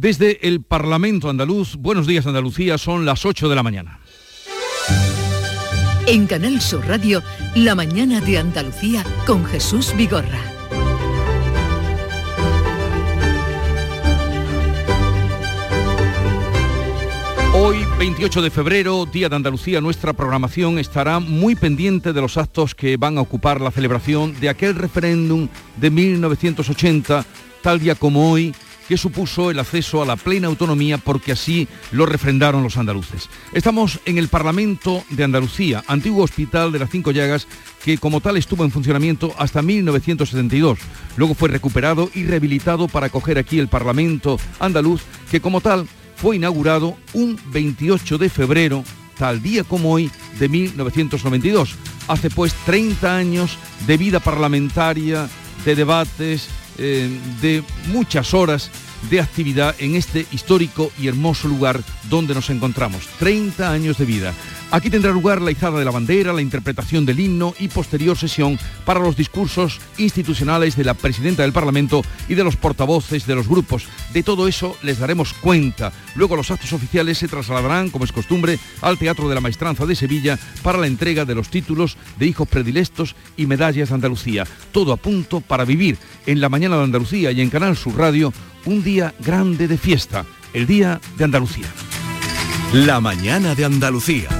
Desde el Parlamento andaluz, buenos días Andalucía, son las 8 de la mañana. En Canal Sur Radio, La mañana de Andalucía con Jesús Vigorra. Hoy, 28 de febrero, Día de Andalucía, nuestra programación estará muy pendiente de los actos que van a ocupar la celebración de aquel referéndum de 1980, tal día como hoy, que supuso el acceso a la plena autonomía porque así lo refrendaron los andaluces. Estamos en el Parlamento de Andalucía, antiguo hospital de las Cinco Llagas, que como tal estuvo en funcionamiento hasta 1972. Luego fue recuperado y rehabilitado para acoger aquí el Parlamento andaluz, que como tal fue inaugurado un 28 de febrero, tal día como hoy, de 1992. Hace pues 30 años de vida parlamentaria, de debates, eh, de muchas horas de actividad en este histórico y hermoso lugar donde nos encontramos. 30 años de vida. Aquí tendrá lugar la izada de la bandera, la interpretación del himno y posterior sesión para los discursos institucionales de la presidenta del Parlamento y de los portavoces de los grupos. De todo eso les daremos cuenta. Luego los actos oficiales se trasladarán, como es costumbre, al Teatro de la Maestranza de Sevilla para la entrega de los títulos de hijos predilectos y medallas de Andalucía. Todo a punto para vivir en la mañana de Andalucía y en Canal Sur Radio un día grande de fiesta, el Día de Andalucía. La mañana de Andalucía.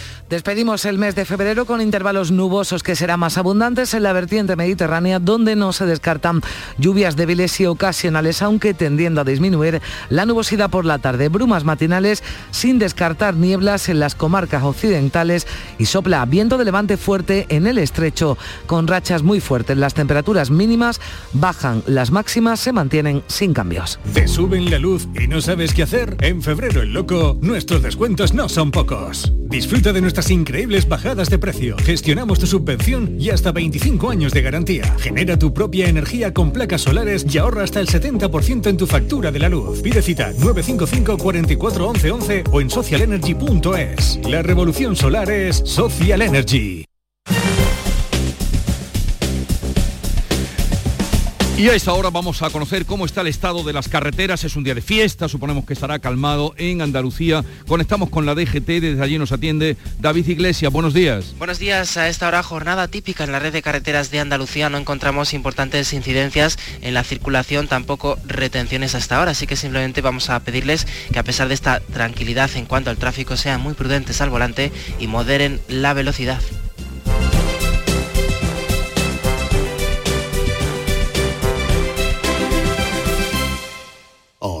Despedimos el mes de febrero con intervalos nubosos que serán más abundantes en la vertiente mediterránea, donde no se descartan lluvias débiles y ocasionales, aunque tendiendo a disminuir la nubosidad por la tarde. Brumas matinales sin descartar nieblas en las comarcas occidentales y sopla viento de levante fuerte en el estrecho, con rachas muy fuertes. Las temperaturas mínimas bajan, las máximas se mantienen sin cambios. ¿Te suben la luz y no sabes qué hacer? En febrero el loco, nuestros descuentos no son pocos. Disfruta de nuestra increíbles bajadas de precio. Gestionamos tu subvención y hasta 25 años de garantía. Genera tu propia energía con placas solares y ahorra hasta el 70% en tu factura de la luz. Pide cita 955 44 11 11 o en socialenergy.es. La revolución solar es Social Energy. Y a esta hora vamos a conocer cómo está el estado de las carreteras. Es un día de fiesta, suponemos que estará calmado en Andalucía. Conectamos con la DGT, desde allí nos atiende David Iglesias. Buenos días. Buenos días. A esta hora jornada típica en la red de carreteras de Andalucía. No encontramos importantes incidencias en la circulación, tampoco retenciones hasta ahora. Así que simplemente vamos a pedirles que a pesar de esta tranquilidad en cuanto al tráfico sean muy prudentes al volante y moderen la velocidad. Oh.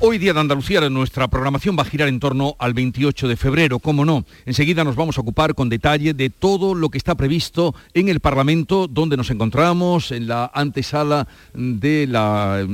Hoy día de Andalucía nuestra programación va a girar en torno al 28 de febrero, cómo no. Enseguida nos vamos a ocupar con detalle de todo lo que está previsto en el Parlamento, donde nos encontramos, en la antesala de la,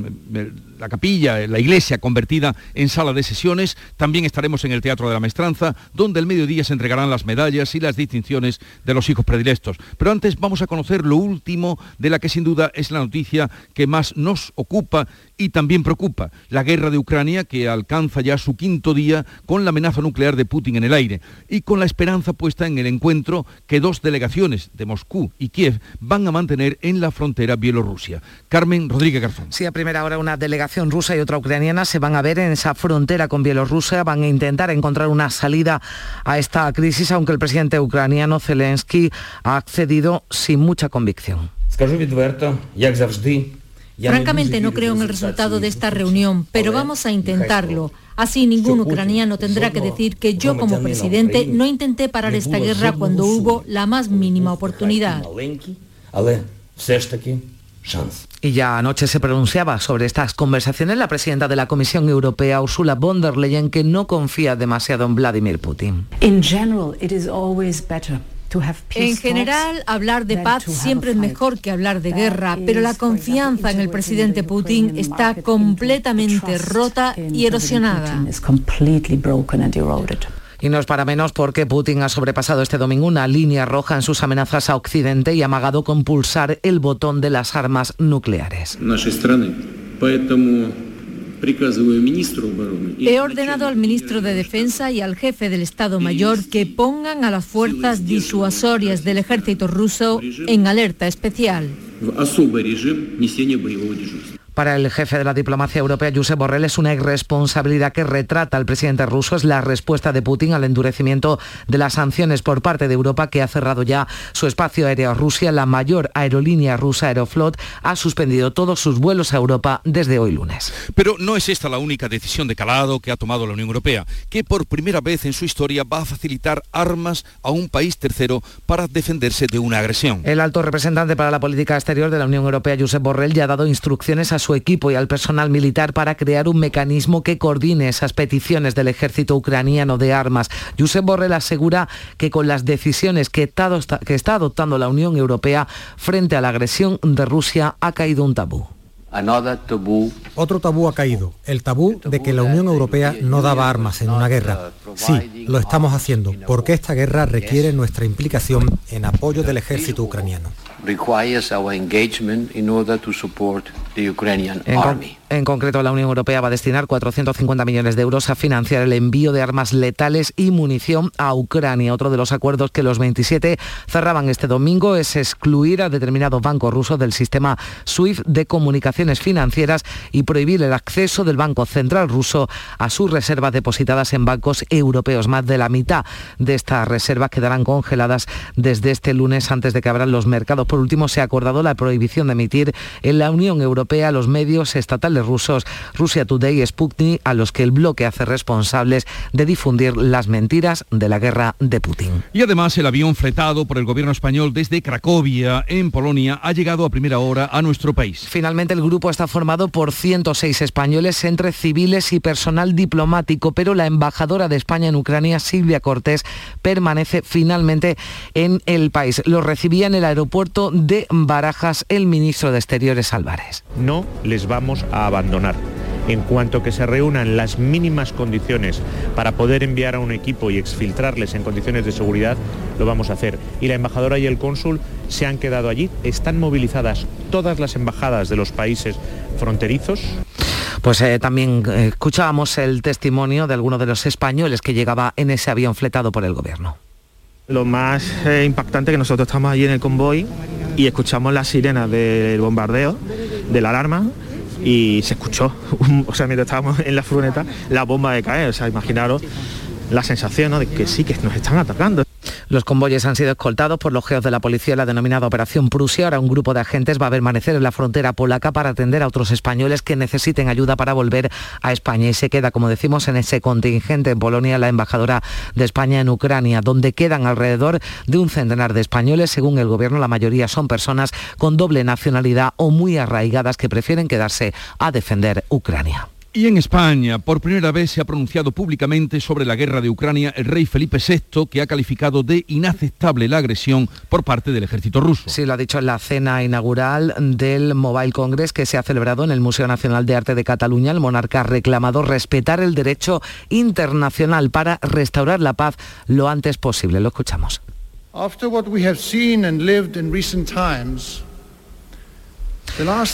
la capilla, la iglesia convertida en sala de sesiones. También estaremos en el Teatro de la Maestranza, donde el mediodía se entregarán las medallas y las distinciones de los hijos predilectos. Pero antes vamos a conocer lo último de la que sin duda es la noticia que más nos ocupa y también preocupa, la guerra de Ucrania que alcanza ya su quinto día con la amenaza nuclear de Putin en el aire y con la esperanza puesta en el encuentro que dos delegaciones de Moscú y Kiev van a mantener en la frontera Bielorrusia. Carmen Rodríguez Garzón. Sí, a primera hora una delegación rusa y otra ucraniana se van a ver en esa frontera con Bielorrusia, van a intentar encontrar una salida a esta crisis, aunque el presidente ucraniano Zelensky ha accedido sin mucha convicción. Francamente no creo en el resultado de esta reunión, pero vamos a intentarlo. Así ningún ucraniano tendrá que decir que yo como presidente no intenté parar esta guerra cuando hubo la más mínima oportunidad. Y ya anoche se pronunciaba sobre estas conversaciones la presidenta de la Comisión Europea, Ursula von der Leyen, que no confía demasiado en Vladimir Putin. En general, hablar de paz siempre es mejor que hablar de guerra, pero la confianza en el presidente Putin está completamente rota y erosionada. Y no es para menos porque Putin ha sobrepasado este domingo una línea roja en sus amenazas a Occidente y ha amagado con pulsar el botón de las armas nucleares. He ordenado al ministro de Defensa y al jefe del Estado Mayor que pongan a las fuerzas disuasorias del ejército ruso en alerta especial. Para el jefe de la diplomacia europea, Josep Borrell, es una irresponsabilidad que retrata al presidente ruso. Es la respuesta de Putin al endurecimiento de las sanciones por parte de Europa, que ha cerrado ya su espacio aéreo a Rusia. La mayor aerolínea rusa Aeroflot ha suspendido todos sus vuelos a Europa desde hoy lunes. Pero no es esta la única decisión de calado que ha tomado la Unión Europea, que por primera vez en su historia va a facilitar armas a un país tercero para defenderse de una agresión. El alto representante para la política exterior de la Unión Europea, Josep Borrell, ya ha dado instrucciones a su equipo y al personal militar para crear un mecanismo que coordine esas peticiones del ejército ucraniano de armas. Josep Borrell asegura que con las decisiones que está adoptando la Unión Europea frente a la agresión de Rusia ha caído un tabú. Otro tabú ha caído, el tabú de que la Unión Europea no daba armas en una guerra. Sí, lo estamos haciendo, porque esta guerra requiere nuestra implicación en apoyo del ejército ucraniano. requires our engagement in order to support the Ukrainian army. En, concreto, la Unión Europea va a destinar 450 millones de euros a financiar el envío de armas letales y munición a Ucrania. Otro de los acuerdos que los 27 cerraban este domingo es excluir a determinados bancos rusos del sistema SWIFT de comunicaciones financieras y prohibir el acceso del Banco Central ruso a sus reservas depositadas en bancos europeos. Más de la mitad de estas reservas quedarán congeladas desde este lunes antes de que abran los mercados. Por último, se ha acordado la prohibición de emitir en la Unión Europea los medios estatales rusos Rusia Today y Sputnik, a los que el bloque hace responsables de difundir las mentiras de la guerra de Putin. Y además el avión fletado por el gobierno español desde Cracovia, en Polonia, ha llegado a primera hora a nuestro país. Finalmente el grupo está formado por 106 españoles entre civiles y personal diplomático, pero la embajadora de España en Ucrania, Silvia Cortés, permanece finalmente en el país. Lo recibía en el aeropuerto de Barajas el ministro de Exteriores Álvarez. No les vamos a abandonar. En cuanto que se reúnan las mínimas condiciones para poder enviar a un equipo y exfiltrarles en condiciones de seguridad, lo vamos a hacer. Y la embajadora y el cónsul se han quedado allí. Están movilizadas todas las embajadas de los países fronterizos. Pues eh, también eh, escuchábamos el testimonio de alguno de los españoles que llegaba en ese avión fletado por el gobierno. Lo más eh, impactante que nosotros estamos allí en el convoy y escuchamos las sirenas del bombardeo, de la alarma, y se escuchó, o sea, mientras estábamos en la furgoneta, la bomba de caer. O sea, imaginaros la sensación de que sí, que nos están atacando. Los convoyes han sido escoltados por los geos de la policía, la denominada Operación Prusia. Ahora un grupo de agentes va a permanecer en la frontera polaca para atender a otros españoles que necesiten ayuda para volver a España. Y se queda, como decimos, en ese contingente en Polonia la embajadora de España en Ucrania, donde quedan alrededor de un centenar de españoles. Según el gobierno, la mayoría son personas con doble nacionalidad o muy arraigadas que prefieren quedarse a defender Ucrania. Y en España, por primera vez se ha pronunciado públicamente sobre la guerra de Ucrania el rey Felipe VI, que ha calificado de inaceptable la agresión por parte del ejército ruso. Sí, lo ha dicho en la cena inaugural del Mobile Congress que se ha celebrado en el Museo Nacional de Arte de Cataluña. El monarca ha reclamado respetar el derecho internacional para restaurar la paz lo antes posible. Lo escuchamos.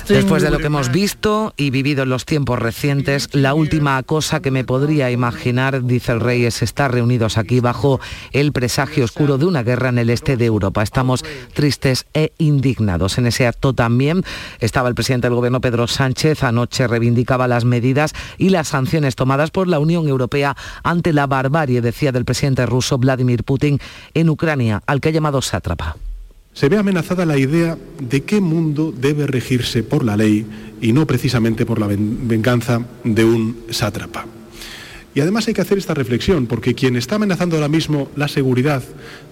Después de lo que hemos visto y vivido en los tiempos recientes, la última cosa que me podría imaginar, dice el rey, es estar reunidos aquí bajo el presagio oscuro de una guerra en el este de Europa. Estamos tristes e indignados. En ese acto también estaba el presidente del gobierno Pedro Sánchez. Anoche reivindicaba las medidas y las sanciones tomadas por la Unión Europea ante la barbarie, decía del presidente ruso Vladimir Putin, en Ucrania, al que ha llamado sátrapa se ve amenazada la idea de qué mundo debe regirse por la ley y no precisamente por la venganza de un sátrapa. Y además hay que hacer esta reflexión, porque quien está amenazando ahora mismo la seguridad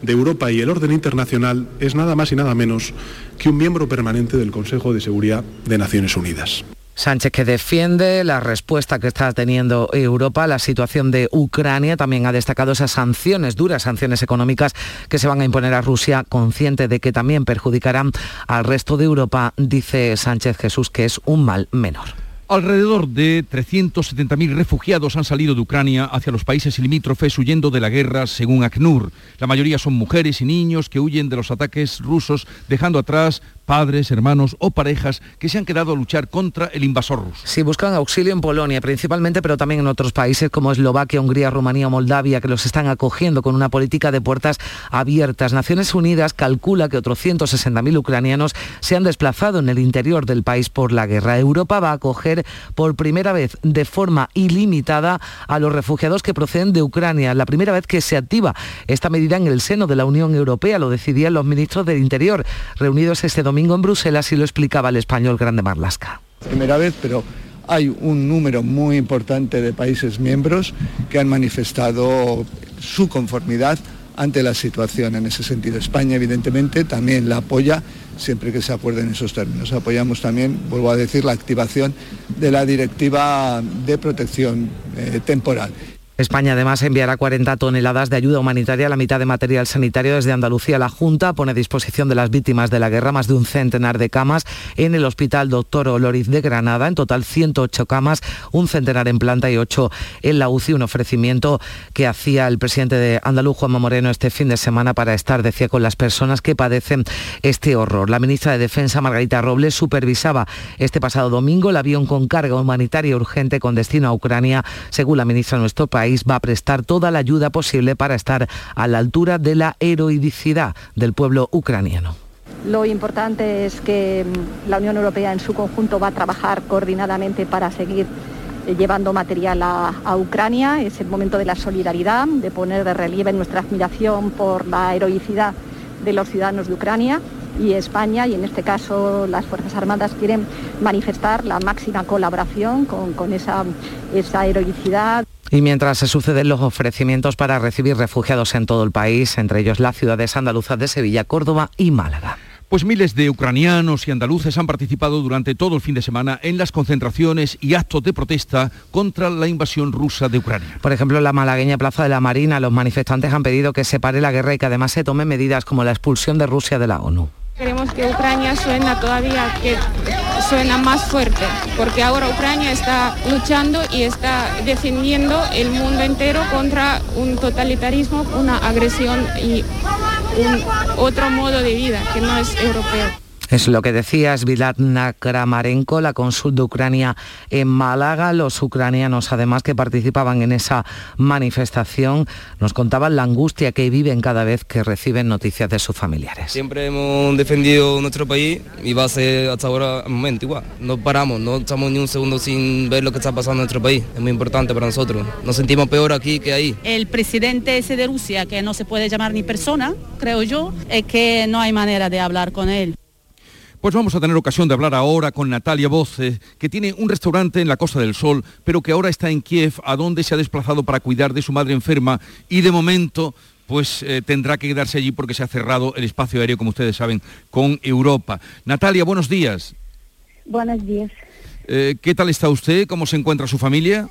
de Europa y el orden internacional es nada más y nada menos que un miembro permanente del Consejo de Seguridad de Naciones Unidas. Sánchez que defiende la respuesta que está teniendo Europa a la situación de Ucrania. También ha destacado esas sanciones, duras sanciones económicas que se van a imponer a Rusia, consciente de que también perjudicarán al resto de Europa, dice Sánchez Jesús, que es un mal menor. Alrededor de 370.000 refugiados han salido de Ucrania hacia los países limítrofes huyendo de la guerra, según ACNUR. La mayoría son mujeres y niños que huyen de los ataques rusos, dejando atrás padres, hermanos o parejas que se han quedado a luchar contra el invasor ruso. Sí, buscan auxilio en Polonia principalmente, pero también en otros países como Eslovaquia, Hungría, Rumanía o Moldavia, que los están acogiendo con una política de puertas abiertas. Naciones Unidas calcula que otros 160.000 ucranianos se han desplazado en el interior del país por la guerra. Europa va a acoger por primera vez de forma ilimitada a los refugiados que proceden de Ucrania. La primera vez que se activa esta medida en el seno de la Unión Europea, lo decidían los ministros del Interior, reunidos este domingo domingo en Bruselas y lo explicaba el español Grande Marlasca. Primera vez, pero hay un número muy importante de países miembros que han manifestado su conformidad ante la situación en ese sentido. España, evidentemente, también la apoya siempre que se acuerden esos términos. Apoyamos también, vuelvo a decir, la activación de la directiva de protección eh, temporal. España además enviará 40 toneladas de ayuda humanitaria, la mitad de material sanitario desde Andalucía. La Junta pone a disposición de las víctimas de la guerra más de un centenar de camas en el Hospital Doctor Oloriz de Granada. En total 108 camas, un centenar en planta y 8 en la UCI. Un ofrecimiento que hacía el presidente de Andaluz, Juanma Moreno, este fin de semana para estar, decía, con las personas que padecen este horror. La ministra de Defensa, Margarita Robles, supervisaba este pasado domingo el avión con carga humanitaria urgente con destino a Ucrania. Según la ministra de nuestro país, va a prestar toda la ayuda posible para estar a la altura de la heroicidad del pueblo ucraniano. Lo importante es que mm, la Unión Europea en su conjunto va a trabajar coordinadamente para seguir eh, llevando material a, Ucrania. Es el momento de la solidaridad, de poner de relieve nuestra admiración por la heroicidad de los ciudadanos de Ucrania y España, y en este caso las Fuerzas Armadas quieren manifestar la máxima colaboración con, esa, esa heroicidad. Y mientras se suceden los ofrecimientos para recibir refugiados en todo el país, entre ellos las ciudades andaluzas de Sevilla, Córdoba y Málaga. Pues miles de ucranianos y andaluces han participado durante todo el fin de semana en las concentraciones y actos de protesta contra la invasión rusa de Ucrania. Por ejemplo, en la malagueña Plaza de la Marina, los manifestantes han pedido que se pare la guerra y que además se tomen medidas como la expulsión de Rusia de la ONU. Queremos que Ucrania suena todavía, que suena más fuerte, porque ahora Ucrania está luchando y está defendiendo el mundo entero contra un totalitarismo, una agresión y otro modo de vida que no es europeo. Es lo que decía Svilatna Kramarenko, la cónsul de Ucrania en Málaga. Los ucranianos, además, que participaban en esa manifestación, nos contaban la angustia que viven cada vez que reciben noticias de sus familiares. Siempre hemos defendido nuestro país y va a ser hasta ahora el momento igual. No paramos, no estamos ni un segundo sin ver lo que está pasando en nuestro país. Es muy importante para nosotros. Nos sentimos peor aquí que ahí. El presidente ese de Rusia, que no se puede llamar ni persona, creo yo, es que no hay manera de hablar con él. Pues vamos a tener ocasión de hablar ahora con Natalia Voce, que tiene un restaurante en la Costa del Sol, pero que ahora está en Kiev, a donde se ha desplazado para cuidar de su madre enferma y de momento pues eh, tendrá que quedarse allí porque se ha cerrado el espacio aéreo, como ustedes saben, con Europa. Natalia, buenos días. Buenos días. Eh, ¿Qué tal está usted? ¿Cómo se encuentra su familia?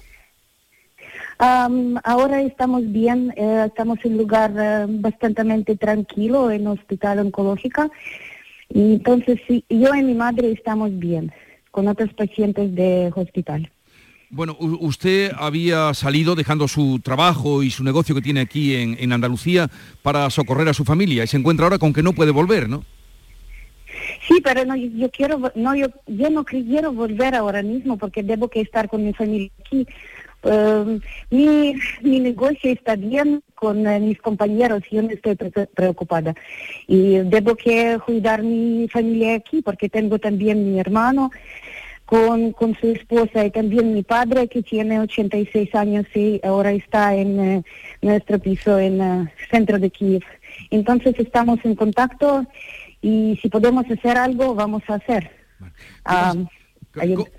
ahora estamos bien, eh, estamos en un lugar bastante tranquilo, en hospital oncológica entonces, sí, yo y mi madre estamos bien, con otros pacientes de hospital. Bueno, usted había salido dejando su trabajo y su negocio que tiene aquí en, Andalucía para socorrer a su familia y se encuentra ahora con que no puede volver, ¿no? Sí, pero no, yo quiero, no, yo, yo no quiero volver ahora mismo porque debo que estar con mi familia aquí Em, mi, mi negocio está bien con eh, mis compañeros, yo no estoy preocupada. Y debo que cuidar mi familia aquí porque tengo también mi hermano con, con su esposa y también mi padre que tiene 86 años y ahora está en eh, nuestro piso en el eh, centro de Kiev. Entonces estamos en contacto y si podemos hacer algo, vamos a hacer.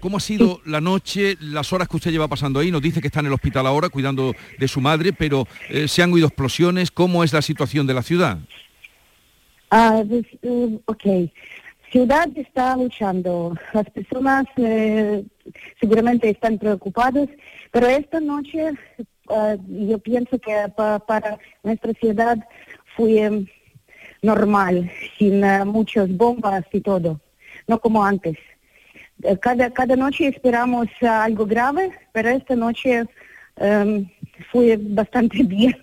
¿Cómo ha sido la noche, las horas que usted lleva pasando ahí? Nos dice que está en el hospital ahora cuidando de su madre, pero eh, se han oído explosiones. ¿Cómo es la situación de la ciudad? Ah, pues, uh, ok. Ciudad está luchando. Las personas eh, seguramente están preocupadas, pero esta noche uh, yo pienso que para nuestra ciudad fue normal, sin uh, muchas bombas y todo, no como antes. Eh, cada, cada noche esperamos algo grave, pero esta noche um, fue bastante bien.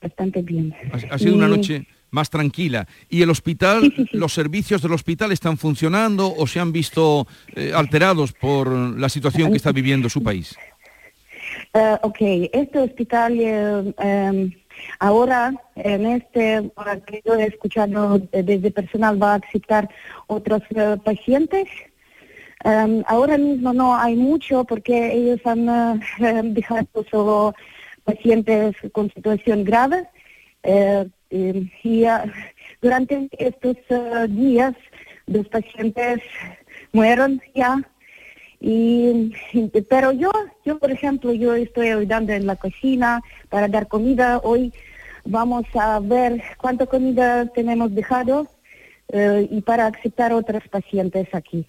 Bastante bien. Ha, sido una noche más tranquila. ¿Y el hospital, los servicios del hospital están funcionando o se han visto eh, alterados por la situación que está viviendo su país? Uh, ok, este hospital eh, em, ahora en este que yo he escuchado desde personal va a aceptar otros uh, pacientes. Um, ahora mismo no hay mucho porque ellos han uh, dejado solo pacientes con situación grave. Eh, y uh, durante estos uh, días los pacientes mueren ya. Y, pero yo, yo por ejemplo, yo estoy ayudando en la cocina para dar comida. Hoy vamos a ver cuánta comida tenemos dejado y para aceptar otros pacientes aquí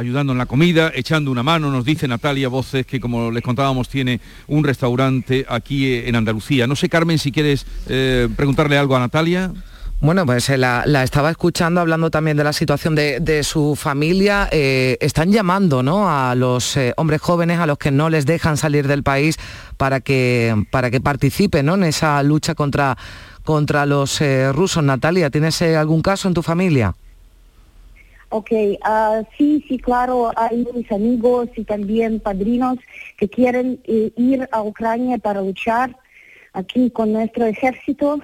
ayudando en la comida, echando una mano, nos dice Natalia Voces, que como les contábamos tiene un restaurante aquí eh, en Andalucía. No sé, Carmen, si quieres eh, preguntarle algo a Natalia. Bueno, pues eh, la, estaba escuchando hablando también de la situación de, su familia. están llamando ¿no? a los hombres jóvenes a los que no les dejan salir del país para que, para que participen ¿no? en esa lucha contra, contra los rusos. Natalia, ¿tienes algún caso en tu familia? Ok, uh, sí, sí, claro, hay mis amigos y también padrinos que quieren eh, ir a Ucrania para luchar aquí con nuestro ejército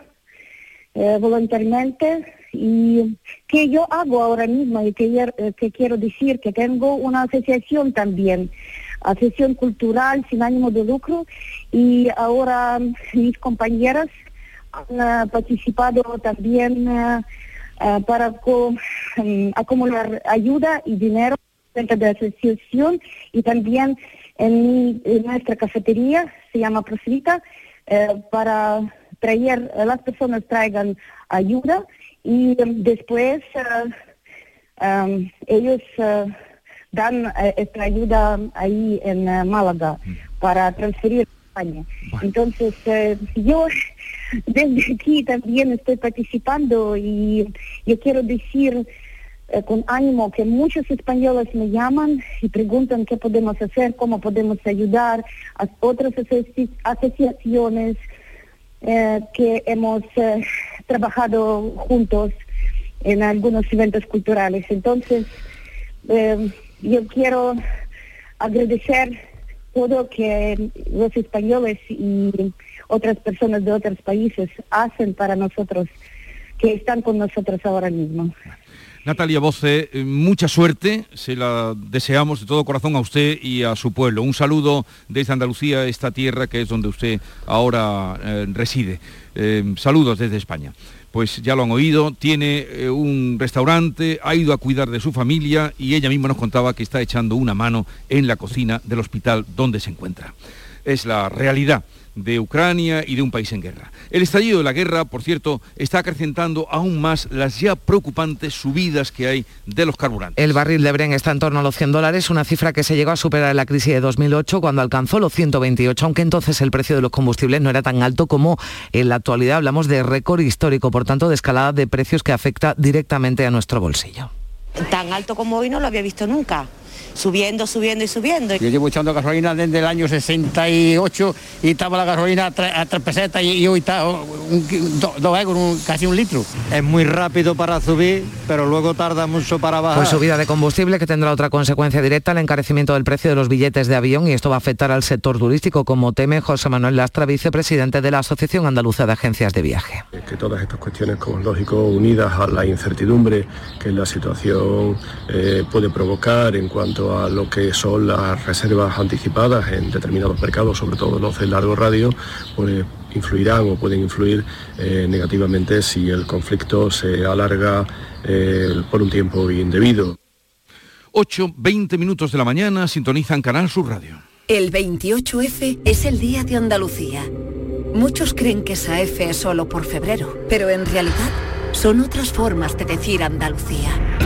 eh, voluntariamente. Y que yo hago ahora mismo y que, eh, quiero decir que tengo una asociación también, asociación cultural sin ánimo de lucro. Y ahora mis compañeras han participado también uh, para um, acumular ayuda y dinero dentro de la asociación. Y también en, en nuestra cafetería, se llama Prosvita, uh, para traer, las personas traigan ayuda. Y um, después uh, um, ellos dan esta ayuda ahí en Málaga para transferir a España. Entonces, yo desde aquí también estoy participando y yo quiero decir eh, con ánimo que muchos españoles me llaman y preguntan qué podemos hacer, cómo podemos ayudar a otras asociaciones eh, que hemos eh, trabajado juntos en algunos eventos culturales. Entonces, yo quiero agradecer todo que los españoles y otras personas de otros países hacen para nosotros, que están con nosotros ahora mismo. Natalia Voce, eh, mucha suerte, se la deseamos de todo corazón a usted y a su pueblo. Un saludo desde Andalucía, esta tierra que es donde usted ahora eh, reside. Eh, saludos desde España. Pues ya lo han oído, tiene un restaurante, ha ido a cuidar de su familia y ella misma nos contaba que está echando una mano en la cocina del hospital donde se encuentra. Es la realidad de Ucrania y de un país en guerra. El estallido de la guerra, por cierto, está acrecentando aún más las ya preocupantes subidas que hay de los carburantes. El barril de Bren está en torno a los 100 dólares, una cifra que se llegó a superar en la crisis de 2008 cuando alcanzó los 128, aunque entonces el precio de los combustibles no era tan alto como en la actualidad. Hablamos de récord histórico, por tanto, de escalada de precios que afecta directamente a nuestro bolsillo. Tan alto como hoy no lo había visto nunca subiendo, subiendo y subiendo. Yo llevo echando gasolina desde el año 68 y estaba la gasolina a tres pesetas y, hoy está dos euros, casi un litro. Es muy rápido para subir, pero luego tarda mucho para bajar. Pues subida de combustible que tendrá otra consecuencia directa, el encarecimiento del precio de los billetes de avión y esto va a afectar al sector turístico, como teme José Manuel Lastra, vicepresidente de la Asociación Andaluza de Agencias de Viaje. Que todas estas cuestiones, como es lógico, unidas a la incertidumbre que la situación eh, puede provocar en cuanto a lo que son las reservas anticipadas en determinados mercados, sobre todo los de largo radio, pues influirán o pueden influir eh, negativamente si el conflicto se alarga eh, por un tiempo indebido. 8, 20 minutos de la mañana, sintonizan Canal Sur Radio. El 28F es el Día de Andalucía. Muchos creen que esa F es solo por febrero, pero en realidad son otras formas de decir Andalucía.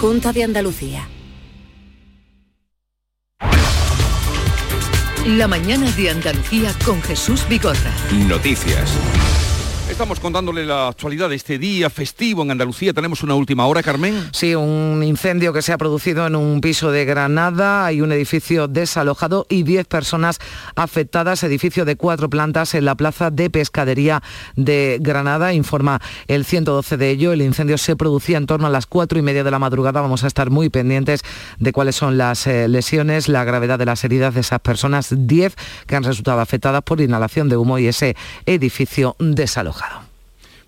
Junta de Andalucía. La mañana de Andalucía con Jesús Bigorra. Noticias. Estamos contándole la actualidad de este día festivo en Andalucía. Tenemos una última hora, Carmen. Sí, un incendio que se ha producido en un piso de Granada. Hay un edificio desalojado y 10 personas afectadas. Edificio de cuatro plantas en la plaza de pescadería de Granada. Informa el 112 de ello. El incendio se producía en torno a las cuatro y media de la madrugada. Vamos a estar muy pendientes de cuáles son las eh, lesiones, la gravedad de las heridas de esas personas. 10 que han resultado afectadas por inhalación de humo y ese edificio desalojado.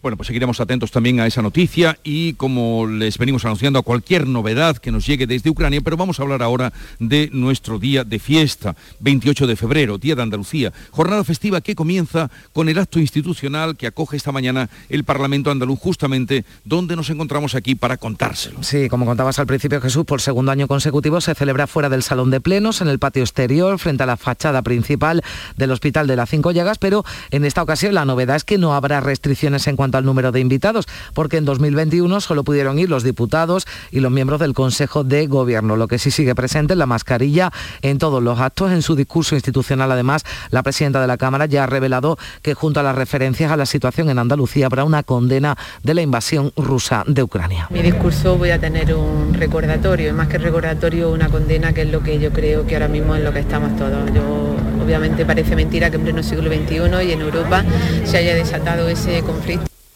Bueno, pues seguiremos atentos también a esa noticia y como les venimos anunciando a cualquier novedad que nos llegue desde Ucrania, pero vamos a hablar ahora de nuestro día de fiesta, 28 de febrero, Día de Andalucía, jornada festiva que comienza con el acto institucional que acoge esta mañana el Parlamento andaluz, justamente donde nos encontramos aquí para contárselo. Sí, como contabas al principio Jesús, por segundo año consecutivo se celebra fuera del Salón de Plenos, en el patio exterior, frente a la fachada principal del Hospital de las Cinco Llagas, pero en esta ocasión la novedad es que no habrá restricciones en cuanto al número de invitados, porque en 2021 solo pudieron ir los diputados y los miembros del Consejo de Gobierno. Lo que sí sigue presente es la mascarilla en todos los actos. En su discurso institucional, además, la presidenta de la Cámara ya ha revelado que junto a las referencias a la situación en Andalucía habrá una condena de la invasión rusa de Ucrania. Mi discurso voy a tener un recordatorio, y más que recordatorio, una condena, que es lo que yo creo que ahora mismo es lo que estamos todos. Yo, obviamente parece mentira que en pleno siglo XXI y en Europa se haya desatado ese conflicto.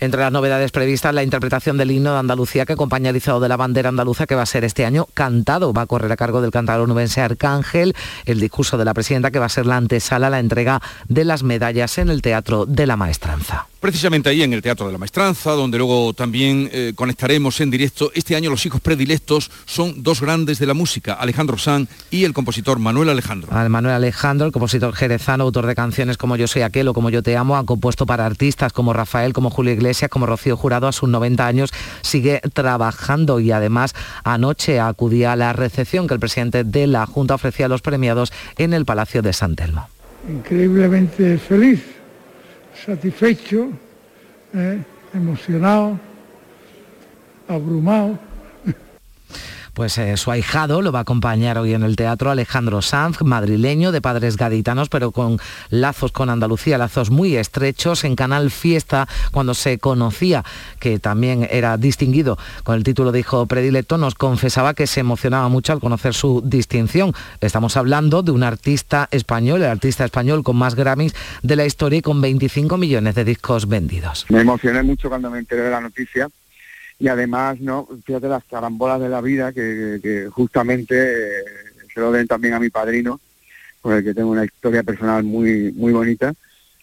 Entre las novedades previstas, la interpretación del himno de Andalucía que acompaña el izado de la bandera andaluza que va a ser este año cantado. Va a correr a cargo del cantador nubense Arcángel, el discurso de la presidenta que va a ser la antesala a la entrega de las medallas en el Teatro de la Maestranza. Precisamente ahí en el Teatro de la Maestranza, donde luego también eh, conectaremos en directo. Este año los hijos predilectos son dos grandes de la música, Alejandro Sanz y el compositor Manuel Alejandro. Al Manuel Alejandro, el compositor jerezano, autor de canciones como Yo soy aquel o como Yo te amo, ha compuesto para artistas como Rafael, como Julio Iglesias, como Rocío Jurado, a sus 90 años sigue trabajando y además anoche acudía a la recepción que el presidente de la Junta ofrecía a los premiados en el Palacio de San Telmo. Increíblemente feliz satisfecho, eh, emocionado, abrumado. Pues eh, su ahijado lo va a acompañar hoy en el teatro Alejandro Sanz, madrileño de padres gaditanos, pero con lazos con Andalucía, lazos muy estrechos. En Canal Fiesta, cuando se conocía que también era distinguido con el título de hijo predilecto, nos confesaba que se emocionaba mucho al conocer su distinción. Estamos hablando de un artista español, el artista español con más Grammys de la historia y con 25 millones de discos vendidos. Me emocioné mucho cuando me enteré de la noticia y además, ¿no? Fíjate las carambolas de la vida que, justamente eh, se lo den también a mi padrino, con el que tengo una historia personal muy muy bonita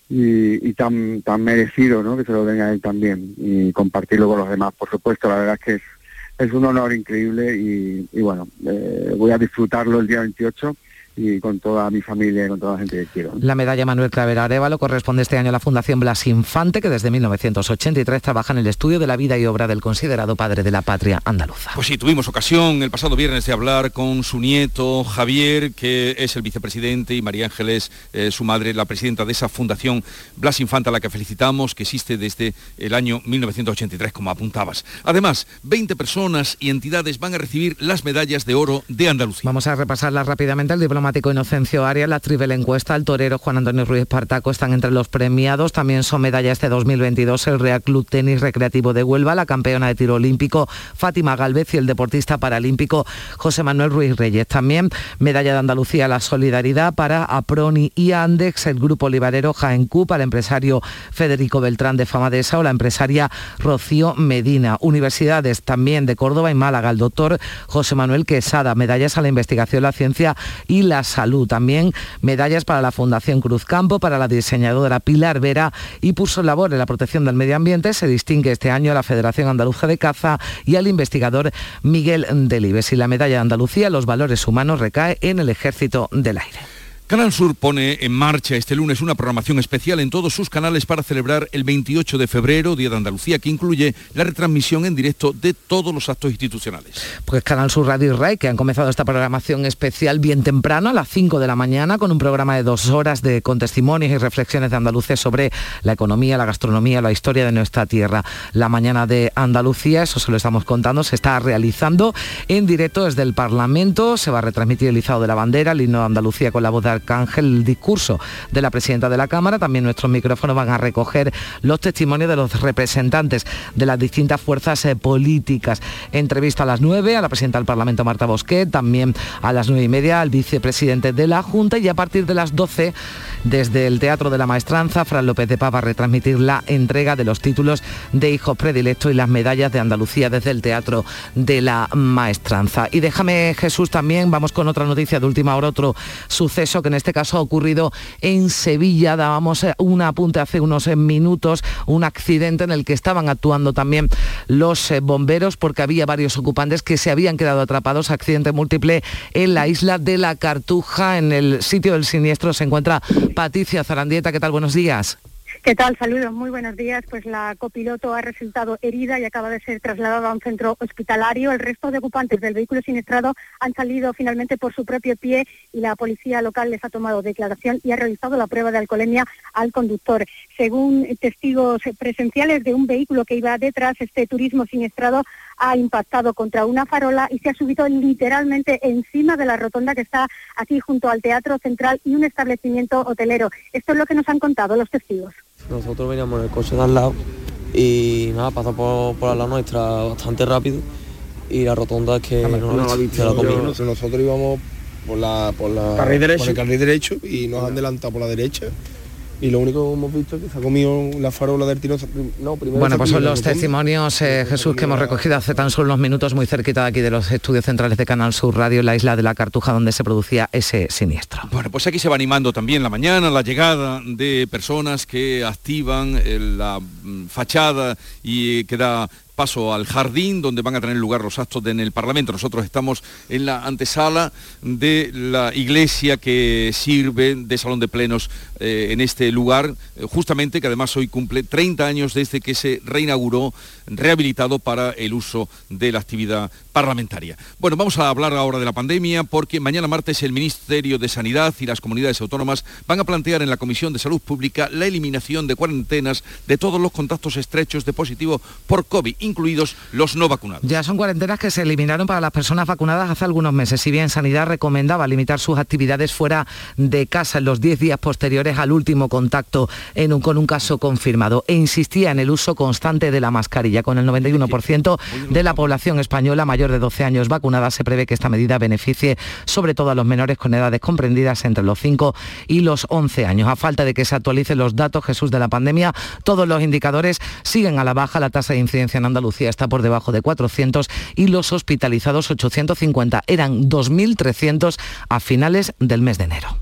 y, tan tan merecido, ¿no? Que se lo den a él también y compartirlo con los demás, por supuesto. La verdad es que es, un honor increíble y, y bueno, eh, voy a disfrutarlo el día 28 y con toda mi familia y con toda la gente que quiero. La medalla Manuel Claver Arevalo corresponde este año a la Fundación Blas Infante, que desde 1983 trabaja en el estudio de la vida y obra del considerado padre de la patria andaluza. Pues sí, tuvimos ocasión el pasado viernes de hablar con su nieto Javier, que es el vicepresidente, y María Ángeles, eh, su madre, la presidenta de esa Fundación Blas Infante, a la que felicitamos, que existe desde el año 1983, como apuntabas. Además, 20 personas y entidades van a recibir las medallas de oro de Andalucía. Vamos a repasarlas rápidamente. El diploma dramático Inocencio Arias, la triple encuesta, el torero Juan Antonio Ruiz Partaco están entre los premiados. También son medalla este 2022 el Real Club Tenis Recreativo de Huelva, la campeona de tiro olímpico Fátima Galvez y el deportista paralímpico José Manuel Ruiz Reyes. También medalla de Andalucía la solidaridad para Aproni y Andex, el grupo libarero Jaén Cup, al empresario Federico Beltrán de Famadesa o la empresaria Rocío Medina. Universidades también de Córdoba y Málaga, el doctor José Manuel Quesada, medallas a la investigación, la ciencia y la salud. También medallas para la Fundación Cruz Campo, para la diseñadora Pilar Vera y puso labor en la protección del medio ambiente. Se distingue este año a la Federación Andaluza de Caza y al investigador Miguel Delibes. Y la medalla de Andalucía, los valores humanos, recae en el Ejército del Aire. Canal Sur pone en marcha este lunes una programación especial en todos sus canales para celebrar el 28 de febrero, Día de Andalucía, que incluye la retransmisión en directo de todos los actos institucionales. Pues Canal Sur Radio y RAI, que han comenzado esta programación especial bien temprano, a las 5 de la mañana, con un programa de dos horas de, con testimonios y reflexiones de andaluces sobre la economía, la gastronomía, la historia de nuestra tierra. La mañana de Andalucía, eso se lo estamos contando, se está realizando en directo desde el Parlamento. Se va a retransmitir el izado de la bandera, el himno de Andalucía con la voz de Arcángel, el discurso de la presidenta de la Cámara. También nuestros micrófonos van a recoger los testimonios de los representantes de las distintas fuerzas eh, políticas. Entrevista a las 9 a la presidenta del Parlamento, Marta Bosquet, también a las 9 y media al vicepresidente de la Junta y a partir de las 12 desde el Teatro de la Maestranza, Fran López de Paz va a retransmitir la entrega de los títulos de hijos predilectos y las medallas de Andalucía desde el Teatro de la Maestranza. Y déjame, Jesús, también vamos con otra noticia de última hora, otro suceso que en este caso ha ocurrido en Sevilla. Dábamos eh, un apunte hace unos eh, minutos, un accidente en el que estaban actuando también los eh, bomberos porque había varios ocupantes que se habían quedado atrapados. Accidente múltiple en la isla de la Cartuja. En el sitio del siniestro se encuentra Patricia Zarandieta. ¿Qué tal? Buenos días. ¿Qué tal? Saludos, muy buenos días. Pues la copiloto ha resultado herida y acaba de ser trasladada a un centro hospitalario. El resto de ocupantes del vehículo siniestrado han salido finalmente por su propio pie y la policía local les ha tomado declaración y ha realizado la prueba de alcoholemia al conductor. Según testigos presenciales de un vehículo que iba detrás, este turismo siniestrado ha impactado contra una farola y se ha subido literalmente encima de la rotonda que está aquí junto al Teatro Central y un establecimiento hotelero. Esto es lo que nos han contado los testigos. Nosotros veníamos en el coche de al lado y nada, pasó por, por al lado nuestra bastante rápido y la rotonda es que no, no la visto. la comió. Nosotros, nosotros íbamos por la por la Carril derecho. por el carril derecho y nos han adelantado por la derecha y lo único que hemos visto es que se ha comido la farola del tiro no primero Bueno, pues son los testimonios, eh, Jesús, que hemos recogido hace tan solo unos minutos muy cerquita de aquí de los estudios centrales de Canal Sur Radio, en la isla de la Cartuja, donde se producía ese siniestro. Bueno, pues aquí se va animando también la mañana, la llegada de personas que activan eh, la mm, fachada y que da paso al jardín donde van a tener lugar los actos de- en el Parlamento. Nosotros estamos en la antesala de la iglesia que sirve de salón de plenos eh, en este lugar, eh, justamente que además hoy cumple 30 años desde que se reinauguró, rehabilitado para el uso de la actividad parlamentaria. Bueno, vamos a hablar ahora de la pandemia porque mañana martes el Ministerio de Sanidad y las comunidades autónomas van a plantear en la Comisión de Salud Pública la eliminación de cuarentenas de todos los contactos estrechos de positivo por COVID, incluidos los no vacunados. Ya son cuarentenas que se eliminaron para las personas vacunadas hace algunos meses. Si bien Sanidad recomendaba limitar sus actividades fuera de casa en los 10 días posteriores al último contacto en un- con un caso confirmado e insistía en el uso constante de la mascarilla. Con el 91% de la población española mayor de 12 años vacunada, se prevé que esta medida beneficie sobre todo a los menores con edades comprendidas entre los 5 y los 11 años. A falta de que se actualicen los datos, Jesús, de la pandemia, todos los indicadores siguen a la baja. La tasa de incidencia en Andalucía está por debajo de 400 y los hospitalizados 850. Eran 2.300 a finales del mes de enero.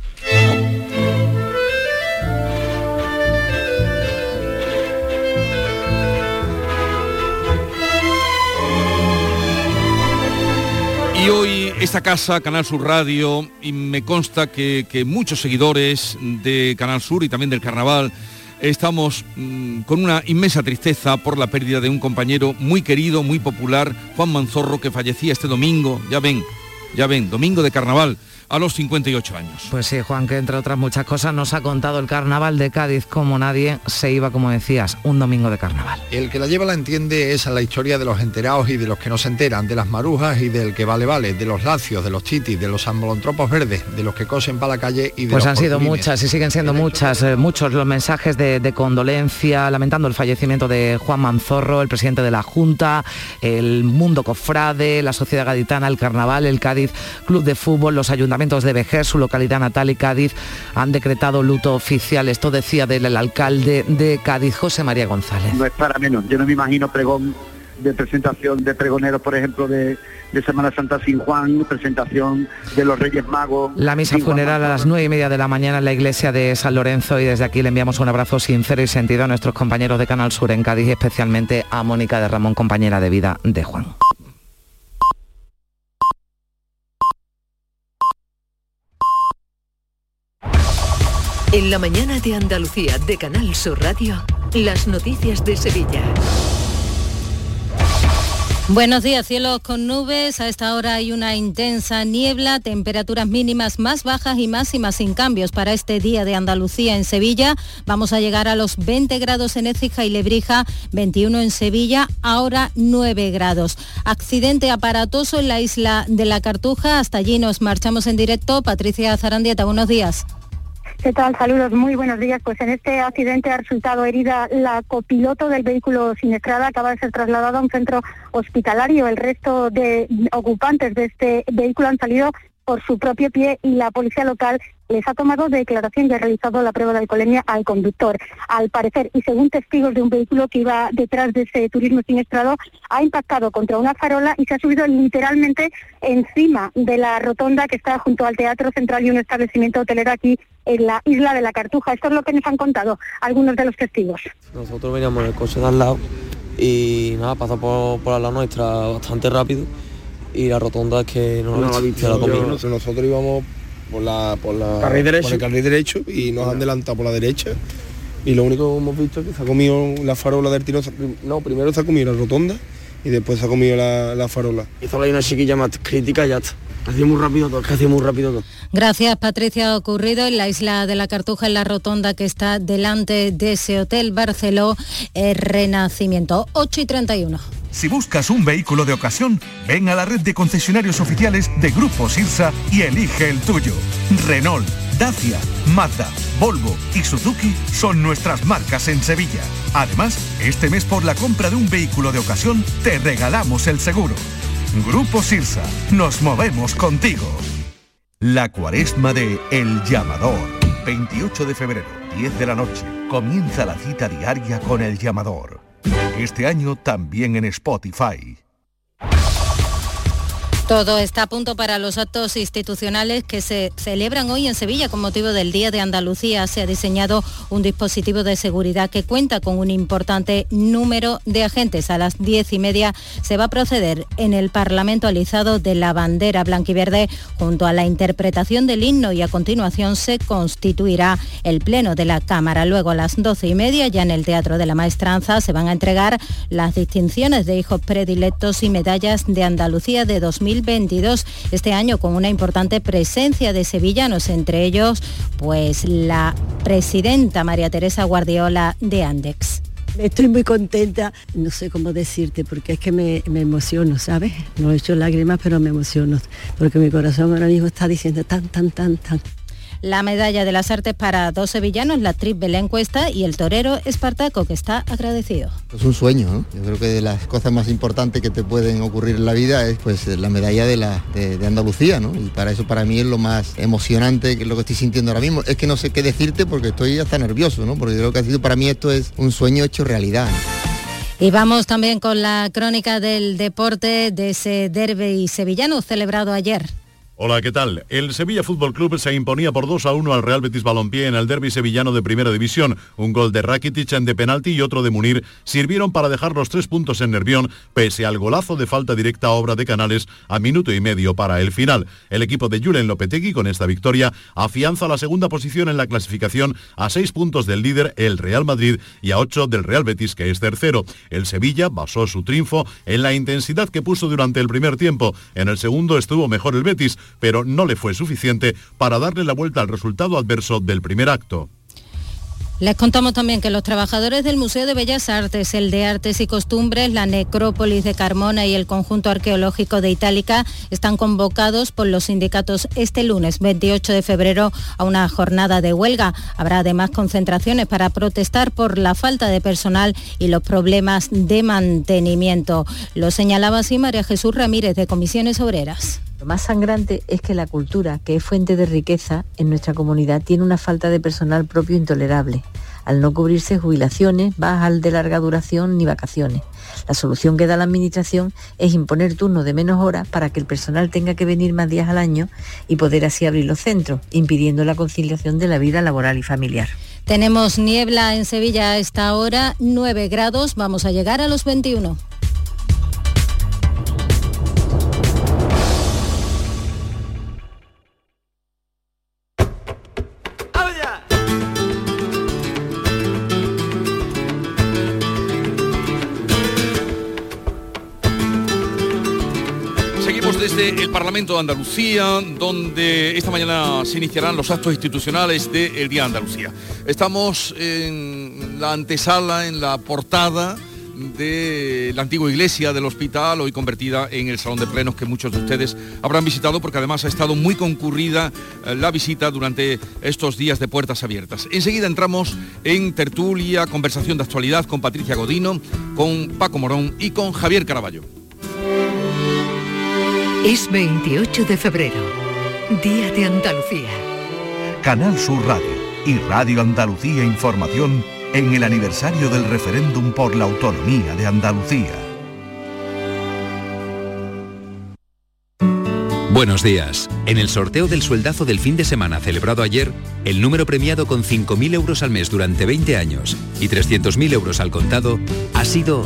Y hoy esta casa, Canal Sur Radio, y me consta que, muchos seguidores de Canal Sur y también del Carnaval estamos mm, con una inmensa tristeza por la pérdida de un compañero muy querido, muy popular, Juan Manzorro, que fallecía este domingo, ya ven, ya ven, domingo de Carnaval. A los 58 años. Pues sí, Juan, que entre otras muchas cosas nos ha contado el carnaval de Cádiz como nadie se iba, como decías, un domingo de carnaval. El que la lleva la entiende es a la historia de los enterados y de los que no se enteran, de las marujas y del que vale vale, de los lacios, de los chitis, de los ambolontropos verdes, de los que cosen para la calle y de Pues los han sido muchas y siguen siendo muchas, eh, muchos los mensajes de, de condolencia, lamentando el fallecimiento de Juan Manzorro, el presidente de la Junta, el mundo cofrade, la sociedad gaditana, el carnaval, el Cádiz Club de Fútbol, los ayuntamientos de Vejer, su localidad natal y Cádiz han decretado luto oficial. Esto decía del el alcalde de Cádiz, José María González. no es para menos. Yo no me imagino pregón de presentación de pregoneros, por ejemplo, de, de Semana Santa sin Juan, presentación de los Reyes Magos. La misa funeral a las nueve y media de la mañana en la iglesia de San Lorenzo y desde aquí le enviamos un abrazo sincero y sentido a nuestros compañeros de Canal Sur en Cádiz especialmente a Mónica de Ramón, compañera de vida de Juan. En la mañana de Andalucía de Canal Sur Radio, las noticias de Sevilla. Buenos días, cielos con nubes. A esta hora hay una intensa niebla, temperaturas mínimas más bajas y máximas sin cambios para este día de Andalucía en Sevilla. Vamos a llegar a los 20 grados en Écija y Lebrija, 21 en Sevilla, ahora 9 grados. Accidente aparatoso en la isla de la Cartuja. Hasta allí nos marchamos en directo. Patricia Zarandieta, buenos días. ¿Qué tal? Saludos, muy buenos días. Pues en este accidente ha resultado herida la copiloto del vehículo siniestrada, acaba de ser trasladado a un centro hospitalario. El resto de ocupantes de este vehículo han salido por su propio pie y la policía local les ha tomado declaración y ha realizado la prueba de alcoholemia al conductor. Al parecer, y según testigos de un vehículo que iba detrás de ese turismo siniestrado, ha impactado contra una farola y se ha subido literalmente encima de la rotonda que está junto al Teatro Central y un establecimiento hotelero aquí en la isla de la Cartuja. Esto es lo que nos han contado algunos de los testigos. Nosotros veníamos en el coche de al lado y nada, pasó por, por al lado nuestra bastante rápido y la rotonda es que no, No la visto, la yo no- nosotros íbamos por la por la Carril derecho. por el carril derecho y nos han adelantado por la derecha y lo único que hemos visto es que se ha comido la farola del tiro no primero se ha comido la rotonda y después se ha comido la, la farola Hizo ahí una chiquilla más crítica y ya está. Ha sido muy rápido todo, que ha sido muy rápido todo. Gracias, Patricia. Ha ocurrido en la isla de la Cartuja, en la rotonda que está delante de ese hotel Barceló eh, Renacimiento. 8 y 31. Si buscas un vehículo de ocasión, ven a la red de concesionarios oficiales de Grupo Sirsa y elige el tuyo. Renault, Dacia, Mazda, Volvo y Suzuki son nuestras marcas en Sevilla. Además, este mes por la compra de un vehículo de ocasión te regalamos el seguro. Grupo Sirsa, nos movemos contigo. La cuaresma de El Llamador. 28 de febrero, 10 de la noche. Comienza la cita diaria con El Llamador. Este año también en Spotify. Todo está a punto para los actos institucionales que se celebran hoy en Sevilla con motivo del Día de Andalucía. Se ha diseñado un dispositivo de seguridad que cuenta con un importante número de agentes. A las diez y media se va a proceder en el Parlamento alizado de la bandera blanquiverde junto a la interpretación del himno y a continuación se constituirá el Pleno de la Cámara. Luego a las doce y media ya en el Teatro de la Maestranza se van a entregar las distinciones de hijos predilectos y medallas de Andalucía de 2022. Este año con una importante presencia de sevillanos, entre ellos pues la presidenta María Teresa Guardiola de Andex. Estoy muy contenta, no sé cómo decirte, porque es que me, me emociono, ¿sabes? No he hecho lágrimas, pero me emociono, porque mi corazón ahora mismo está diciendo tan, tan, tan, tan. La medalla de las artes para dos sevillanos, la actriz Belén Cuesta y el torero Espartaco, que está agradecido. Es un sueño, ¿no? Yo creo que de las cosas más importantes que te pueden ocurrir en la vida es pues la medalla de, la, de, de Andalucía, ¿no? Y para eso para mí es lo más emocionante, que es lo que estoy sintiendo ahora mismo. Es que no sé qué decirte porque estoy hasta nervioso, ¿no? Porque creo que ha sido para mí esto es un sueño hecho realidad. ¿no? Y vamos también con la crónica del deporte de ese derby sevillano celebrado ayer. Hola, ¿qué tal? El Sevilla Fútbol Club se imponía por 2 a 1 al Real Betis Balompié en el derby sevillano de Primera División. Un gol de Rakitic en de penalti y otro de Munir sirvieron para dejar los tres puntos en Nervión, pese al golazo de falta directa obra de Canales a minuto y medio para el final. El equipo de Julen Lopetegui, con esta victoria, afianza la segunda posición en la clasificación a seis puntos del líder, el Real Madrid, y a ocho del Real Betis, que es tercero. El Sevilla basó su triunfo en la intensidad que puso durante el primer tiempo. En el segundo estuvo mejor el Betis, pero no le fue suficiente para darle la vuelta al resultado adverso del primer acto. Les contamos también que los trabajadores del Museo de Bellas Artes, el de Artes y Costumbres, la Necrópolis de Carmona y el Conjunto Arqueológico de Itálica están convocados por los sindicatos este lunes 28 de febrero a una jornada de huelga. Habrá además concentraciones para protestar por la falta de personal y los problemas de mantenimiento. Lo señalaba así María Jesús Ramírez de Comisiones Obreras. Más sangrante es que la cultura, que es fuente de riqueza en nuestra comunidad, tiene una falta de personal propio intolerable, al no cubrirse jubilaciones, bajas de larga duración ni vacaciones. La solución que da la Administración es imponer turnos de menos horas para que el personal tenga que venir más días al año y poder así abrir los centros, impidiendo la conciliación de la vida laboral y familiar. Tenemos niebla en Sevilla a esta hora, 9 grados, vamos a llegar a los 21. El Parlamento de Andalucía, donde esta mañana se iniciarán los actos institucionales del Día de Andalucía. Estamos en la antesala, en la portada de la antigua iglesia del hospital, hoy convertida en el salón de plenos que muchos de ustedes habrán visitado porque además ha estado muy concurrida eh, la visita durante estos días de puertas abiertas. Enseguida entramos en tertulia, conversación de actualidad con Patricia Godino, con Paco Morón y con Javier Caraballo. Es 28 de febrero, Día de Andalucía. Canal Sur Radio y Radio Andalucía Información en el aniversario del referéndum por la autonomía de Andalucía. Buenos días. En el sorteo del sueldazo del fin de semana celebrado ayer, el número premiado con 5.000 euros al mes durante 20 años y 300.000 euros al contado ha sido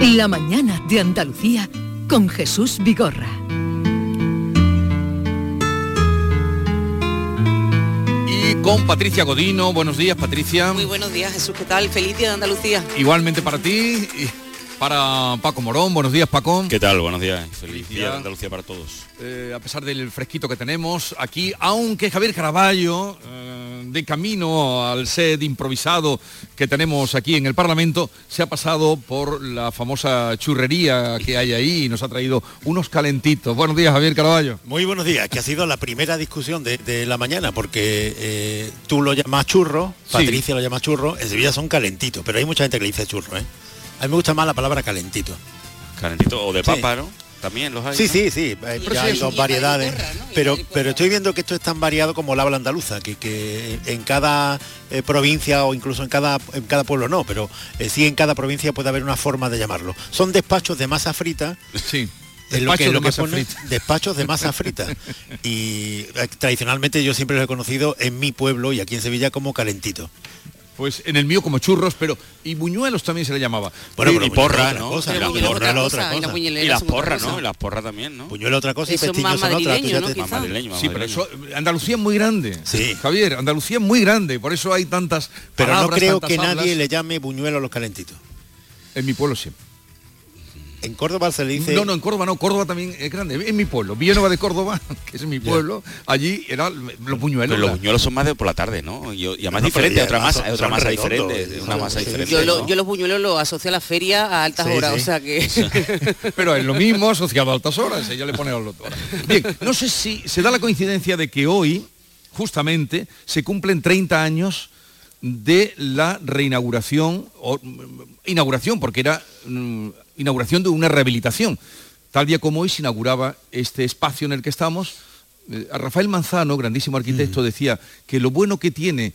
La mañana de Andalucía con Jesús Vigorra. Y con Patricia Godino. Buenos días, Patricia. Muy buenos días, Jesús. ¿Qué tal? Feliz día de Andalucía. Igualmente para ti y para Paco Morón. Buenos días, Paco. ¿Qué tal? Buenos días. Feliz día de Andalucía para todos. Eh, a pesar del fresquito que tenemos aquí, aunque Javier Caraballo, eh, de camino al set improvisado que tenemos aquí en el Parlamento, se ha pasado por la famosa churrería que hay ahí y nos ha traído unos calentitos. Buenos días, Javier Caraballo. Muy buenos días, que ha sido la primera discusión de, de la mañana, porque eh, tú lo llamas churro, Patricia lo llama churro, en Sevilla son calentitos, pero hay mucha gente que le dice churro, ¿eh? A mí me gusta más la palabra calentito. Calentito o de Sí. papa, ¿no? También los hay. Sí, ¿no? sí, sí, ya hay dos variedades, pero, pero estoy viendo que esto es tan variado como la habla andaluza, que, que en cada eh, provincia o incluso en cada, en cada pueblo no, pero eh, sí en cada provincia puede haber una forma de llamarlo. Son despachos de masa frita. Sí. Es lo Despachos que, de lo que masa pone, frita. despachos de masa frita. Y eh, tradicionalmente yo siempre lo he conocido en mi pueblo y aquí en Sevilla como calentito. Pues en el mío como churros, pero y buñuelos también se le llamaba. Bueno, Y- pero y porra, otra ¿no? cosa, y la buñuelo porra, otra otra cosa. Y las Y las porras, ¿no? Y las porras también, ¿no? Buñuelo otra cosa y más son ¿no? Más madrileño, más Sí, pero eso, Andalucía es muy grande. Sí. Javier, Andalucía es muy grande, por eso hay tantas Pero no palabras, creo tantas que hablas. nadie le llame buñuelo a los calentitos. En mi pueblo sí. En Córdoba se le dice... No, no, en Córdoba no, Córdoba también es grande. En mi pueblo, Villanueva de Córdoba, que es mi pueblo, allí eran los buñuelos. Pero los buñuelos son más de por la tarde, ¿no? Y, y además No, diferente, otra masa, son- otra masa redondos, diferente, una masa sí, diferente. Yo, lo- ¿no? yo los buñuelos los asocio a la feria a altas Sí, horas, sí. o sea que... Pero es lo mismo asociado a altas horas, ella le pone a las horas. Bien, no sé si se da la coincidencia de que hoy, justamente, se cumplen 30 años de la reinauguración, o mm, inauguración, porque era mm, inauguración de una rehabilitación. Tal día como hoy se inauguraba este espacio en el que estamos. Eh, a Rafael Manzano, grandísimo arquitecto, decía que lo bueno que tiene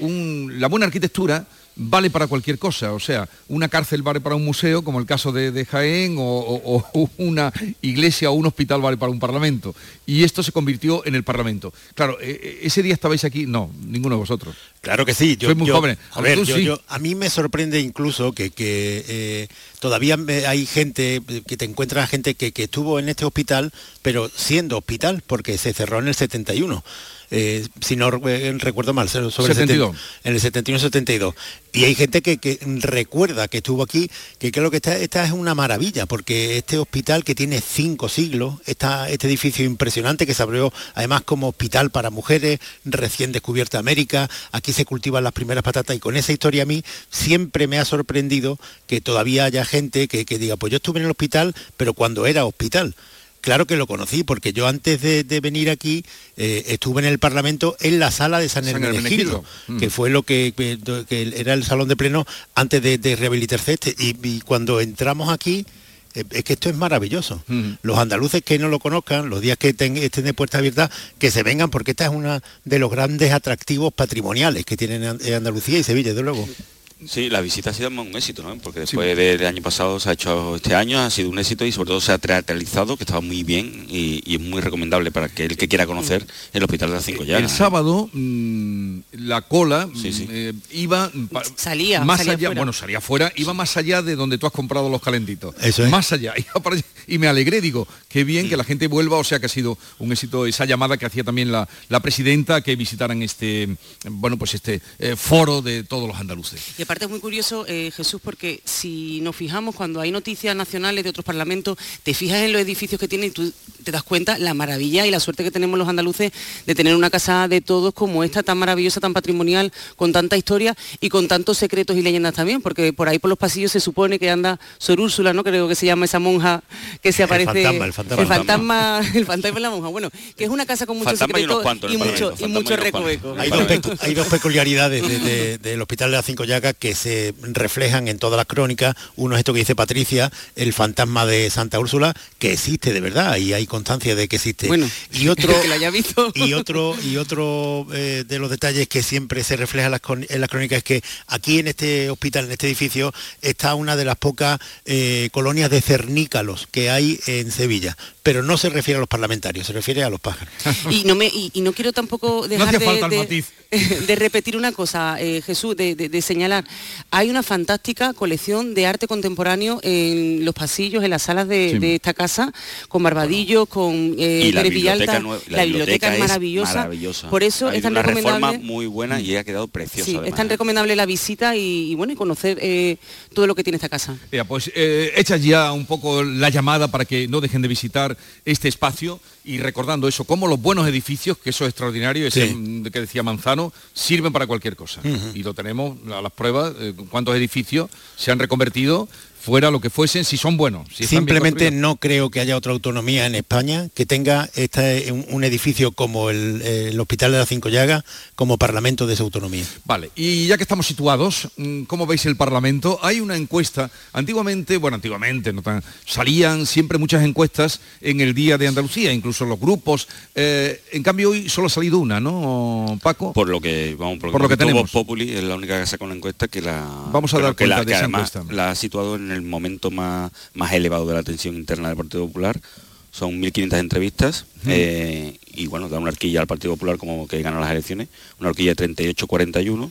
un- la buena arquitectura vale para cualquier cosa, o sea, una cárcel vale para un museo, como el caso de, de Jaén, o, o- o una iglesia o un hospital vale para un parlamento. Y esto se convirtió en el parlamento. Claro, eh, eh, ese día estabais aquí, no, ninguno de vosotros. Claro que sí. Sois muy jóvenes. A ver, Tú yo- sí. yo- a mí me sorprende incluso que, que, eh, todavía hay gente, eh, que te encuentras gente que, que estuvo en este hospital, pero siendo hospital, porque se cerró en el 71. Eh, si no eh, recuerdo mal, sobre el 72. 70 en el 71-72. Y hay gente que, que recuerda que estuvo aquí, que creo que esta, esta es una maravilla, porque este hospital que tiene cinco siglos, esta- este edificio impresionante que se abrió además como hospital para mujeres, recién descubierta América, aquí se cultivan las primeras patatas y con esa historia a mí siempre me ha sorprendido que todavía haya gente que, que diga, pues yo estuve en el hospital, pero cuando era hospital. Claro que lo conocí, porque yo antes de, de venir aquí eh, estuve en el Parlamento en la sala de San, San Hermenegildo, Hermenegildo. Mm. que fue lo que, que- que era el salón de pleno antes de, de rehabilitarse este. Y, y cuando entramos aquí, eh, es que esto es maravilloso. Mm. Los andaluces que no lo conozcan, los días que ten- estén de puerta abierta, que se vengan, porque esta es una de los grandes atractivos patrimoniales que tienen eh, Andalucía y Sevilla, desde luego. Sí, la visita ha sido un éxito, ¿no? Porque después del año pasado se ha hecho este año, ha sido un éxito y sobre todo se ha teatralizado, que estaba muy bien y, y es muy recomendable para que el que quiera conocer el Hospital de las Cinco Llagas. El sábado mm, la cola mm, eh, iba Salía, más salía allá, fuera. bueno, salía fuera, iba más allá de donde tú has comprado los calentitos. Eso es. Más allá. Iba para allá. Y me alegré, digo, qué bien que la gente vuelva, o sea que ha sido un éxito esa llamada que hacía también la, la presidenta que visitaran este, bueno, pues este eh, foro de todos los andaluces. Y aparte es muy curioso, eh, Jesús, porque si nos fijamos, cuando hay noticias nacionales de otros parlamentos, te fijas en los edificios que tienen y tú te das cuenta la maravilla y la suerte que tenemos los andaluces de tener una casa de todos como esta, tan maravillosa, tan patrimonial, con tanta historia y con tantos secretos y leyendas también, porque por ahí por los pasillos se supone que anda Sor Úrsula, ¿no? Creo que se llama esa monja que se El aparece. fantasma, el fantasma. El fantasma, el fantasma de la monja. Bueno, que es una casa con muchos Fantasma y secretos cuantos y, mucho, y mucho recoveco. Hay dos, pecu- hay dos peculiaridades de- de- del Hospital de las Cinco Llagas que se reflejan en todas las crónicas. Uno es esto que dice Patricia, el fantasma de Santa Úrsula, que existe de verdad y hay constancia de que existe. Bueno, y otro, que lo haya visto. y otro, y otro eh, de los detalles que siempre se refleja en las, con- en las crónicas es que aquí en este hospital, en este edificio, está una de las pocas eh, colonias de cernícalos que hay en Sevilla. Pero no se refiere a los parlamentarios, se refiere a los pájaros. Y no, me, y, y no quiero tampoco dejar de, falta el de- matiz. de repetir una cosa, eh, Jesús, de, de- de señalar. Hay una fantástica colección de arte contemporáneo en los pasillos, en las salas de, Sí. de esta casa, con Barbadillos, con eh, y la Pérez biblioteca, Villalta. la biblioteca es maravillosa. maravillosa. Por eso es tan una reforma recomendable. muy buena y ha quedado preciosa. Sí, es tan ¿eh? recomendable la visita y, y bueno, y conocer eh, todo lo que tiene esta casa. Pues eh, echas ya un poco la llamada para que no dejen de visitar este espacio y recordando eso, como los buenos edificios, que eso es extraordinario, ese Sí. mm, que decía Manzano, sirven para cualquier cosa. Y lo tenemos a las pruebas, eh, cuántos edificios se han reconvertido fuera lo que fuesen, si son buenos. si Simplemente no creo que haya otra autonomía en España que tenga este, un, un edificio como el, el Hospital de las Cinco Llagas como parlamento de esa autonomía. Vale, y ya que estamos situados, mm, ¿cómo veis el Parlamento? Hay una encuesta, antiguamente, bueno, antiguamente, no tan, salían siempre muchas encuestas en el Día de Andalucía, incluso los grupos. eh, en cambio hoy solo ha salido una, ¿no, Paco? Por lo que, vamos, por, Por lo que tenemos. Populi es la única que saca una encuesta que la Vamos a dar que la- de que esa además encuesta. La ha situado en el momento más, más elevado de la atención interna del Partido Popular. Son 1.500 entrevistas eh, y bueno, da una horquilla al Partido Popular como que gana las elecciones, una horquilla de 38-41,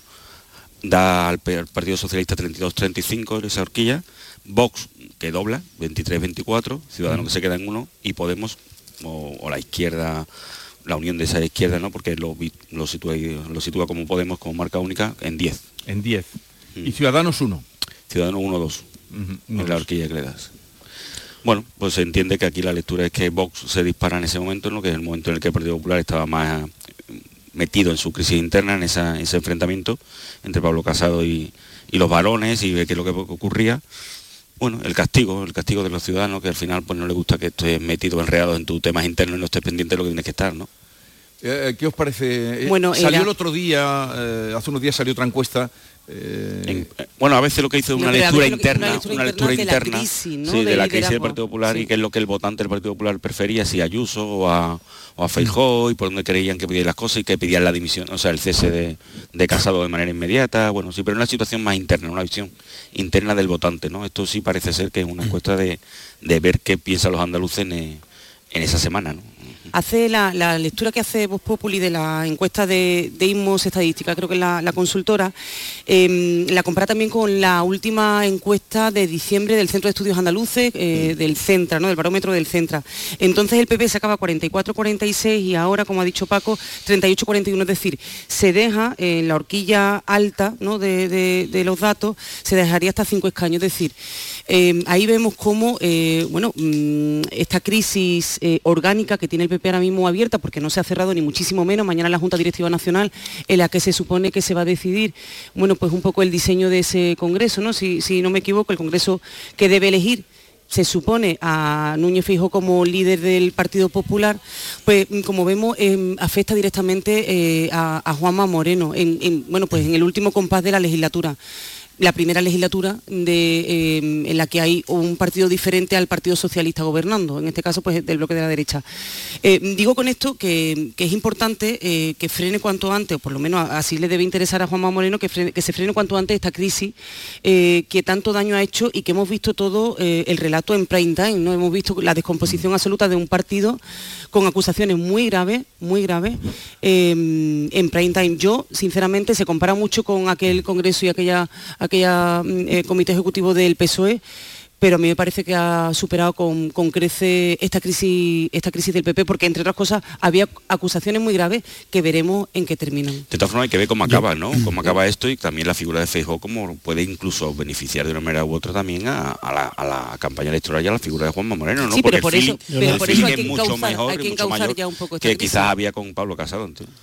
da al, Partido Socialista 32-35 esa horquilla, Vox que dobla, 23-24, Ciudadanos que se queda en uno y Podemos o, o la izquierda la unión de esa izquierda, ¿no? Porque lo, lo, sitúa, lo sitúa como Podemos, como marca única, en 10. En 10. Mm. Y Ciudadanos 1. Ciudadanos 1-2. Ujú, en la horquilla que le das. Bueno, pues se entiende que aquí la lectura es que Vox se dispara en ese momento, en lo que es el momento en el que el Partido Popular estaba más eh, metido en su crisis interna, en esa- ese enfrentamiento entre Pablo Casado y, y los varones y ve qué es lo que ocurría. Bueno, el castigo, el castigo de los ciudadanos, que al final pues no le gusta que estés metido, enredado en tus temas internos y no estés pendiente de lo que tienes que estar, ¿no? Eh, ¿Qué os parece? Eh, Bueno, salió era- el otro día, eh, hace unos días salió otra encuesta. Eh, Bueno, a veces lo que hizo es una lectura interna, una lectura una interna lectura de la crisis, ¿no? sí, de del la crisis del. Partido Popular Sí. y qué es lo que el votante del Partido Popular prefería, si a Ayuso o a, o a Feijó y por dónde creían que pedían las cosas y que pedían la dimisión, o sea, el cese de, de Casado de manera inmediata, bueno, sí, pero una situación más interna, una visión interna del votante, ¿no? Esto sí parece ser que es una encuesta de, de ver qué piensan los andaluces en, eh, en esa semana, ¿no? Hace la, la lectura que hace Voz Populi de la encuesta de, de Inmos Estadística, creo que es la, la consultora, eh, la compara también con la última encuesta de diciembre del Centro de Estudios Andaluces, eh, del Centra, ¿no? del barómetro del Centra. Entonces el PP sacaba 44-46 y ahora, como ha dicho Paco, 38-41, es decir, se deja en la horquilla alta ¿no? de, de- de los datos, se dejaría hasta cinco escaños, es decir, eh, ahí vemos cómo eh, bueno, mm, esta crisis eh, orgánica que tiene el PP ahora mismo abierta, porque no se ha cerrado ni muchísimo menos, mañana la Junta Directiva Nacional, en la que se supone que se va a decidir, bueno, pues un poco el diseño de ese Congreso, ¿no? Si, no me equivoco, el Congreso que debe elegir se supone a Núñez Fijo como líder del Partido Popular, pues mm, como vemos eh, afecta directamente eh, a, Juanma Moreno, en, en, bueno, pues en el último compás de la legislatura la primera legislatura eh, en la que hay un partido diferente al Partido Socialista gobernando, en este caso pues del bloque de la derecha. Eh, digo con esto que, es importante eh, que frene cuanto antes, o por lo menos así le debe interesar a Juanma Moreno, que, que se frene cuanto antes esta crisis que tanto daño ha hecho y que hemos visto todo el relato en prime time, ¿no? Hemos visto la descomposición absoluta de un partido con acusaciones muy graves, muy graves, en prime time. Yo, sinceramente, se compara mucho con aquel congreso y aquella, aquella mm, eh, comité ejecutivo del PSOE, pero a mí me parece que ha superado con, con crece esta crisis, esta crisis del PP, porque entre otras cosas había acusaciones muy graves que veremos en qué terminan. De todas formas hay que ver cómo acaba, ¿no? Cómo acaba esto y también la figura de Feijóo cómo puede incluso beneficiar de una manera u otra también a, a la, a la campaña electoral y a la figura de Juanma Moreno, ¿no? Sí, pero Porque el por fin- eso- pero el por fin eso hay es que mucho encauzar- mejor hay que encauzar ya un poco esta que crisis. quizás había con Pablo Casado. entiendo.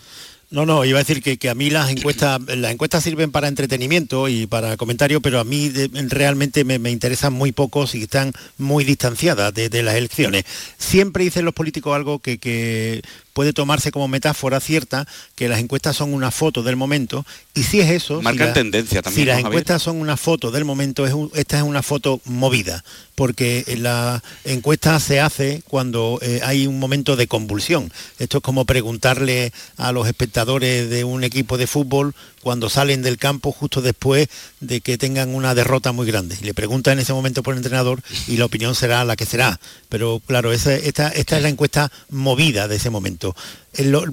No, no, iba a decir que, a mí las encuestas, las encuestas sirven para entretenimiento y para comentario, pero a mí realmente me, me interesan muy pocos y están muy distanciadas de, de las elecciones. Siempre dicen los políticos algo que, que puede tomarse como metáfora cierta, que las encuestas son una foto del momento, y si es eso... si Marcan la- tendencia también, Si las encuestas son una foto del momento, es un- esta es una foto movida, porque la encuesta se hace cuando eh, hay un momento de convulsión. Esto es como preguntarle a los espectadores de un equipo de fútbol cuando salen del campo justo después de que tengan una derrota muy grande. Le pregunta en ese momento por el entrenador y la opinión será la que será. Pero claro, esta, es la encuesta movida de ese momento.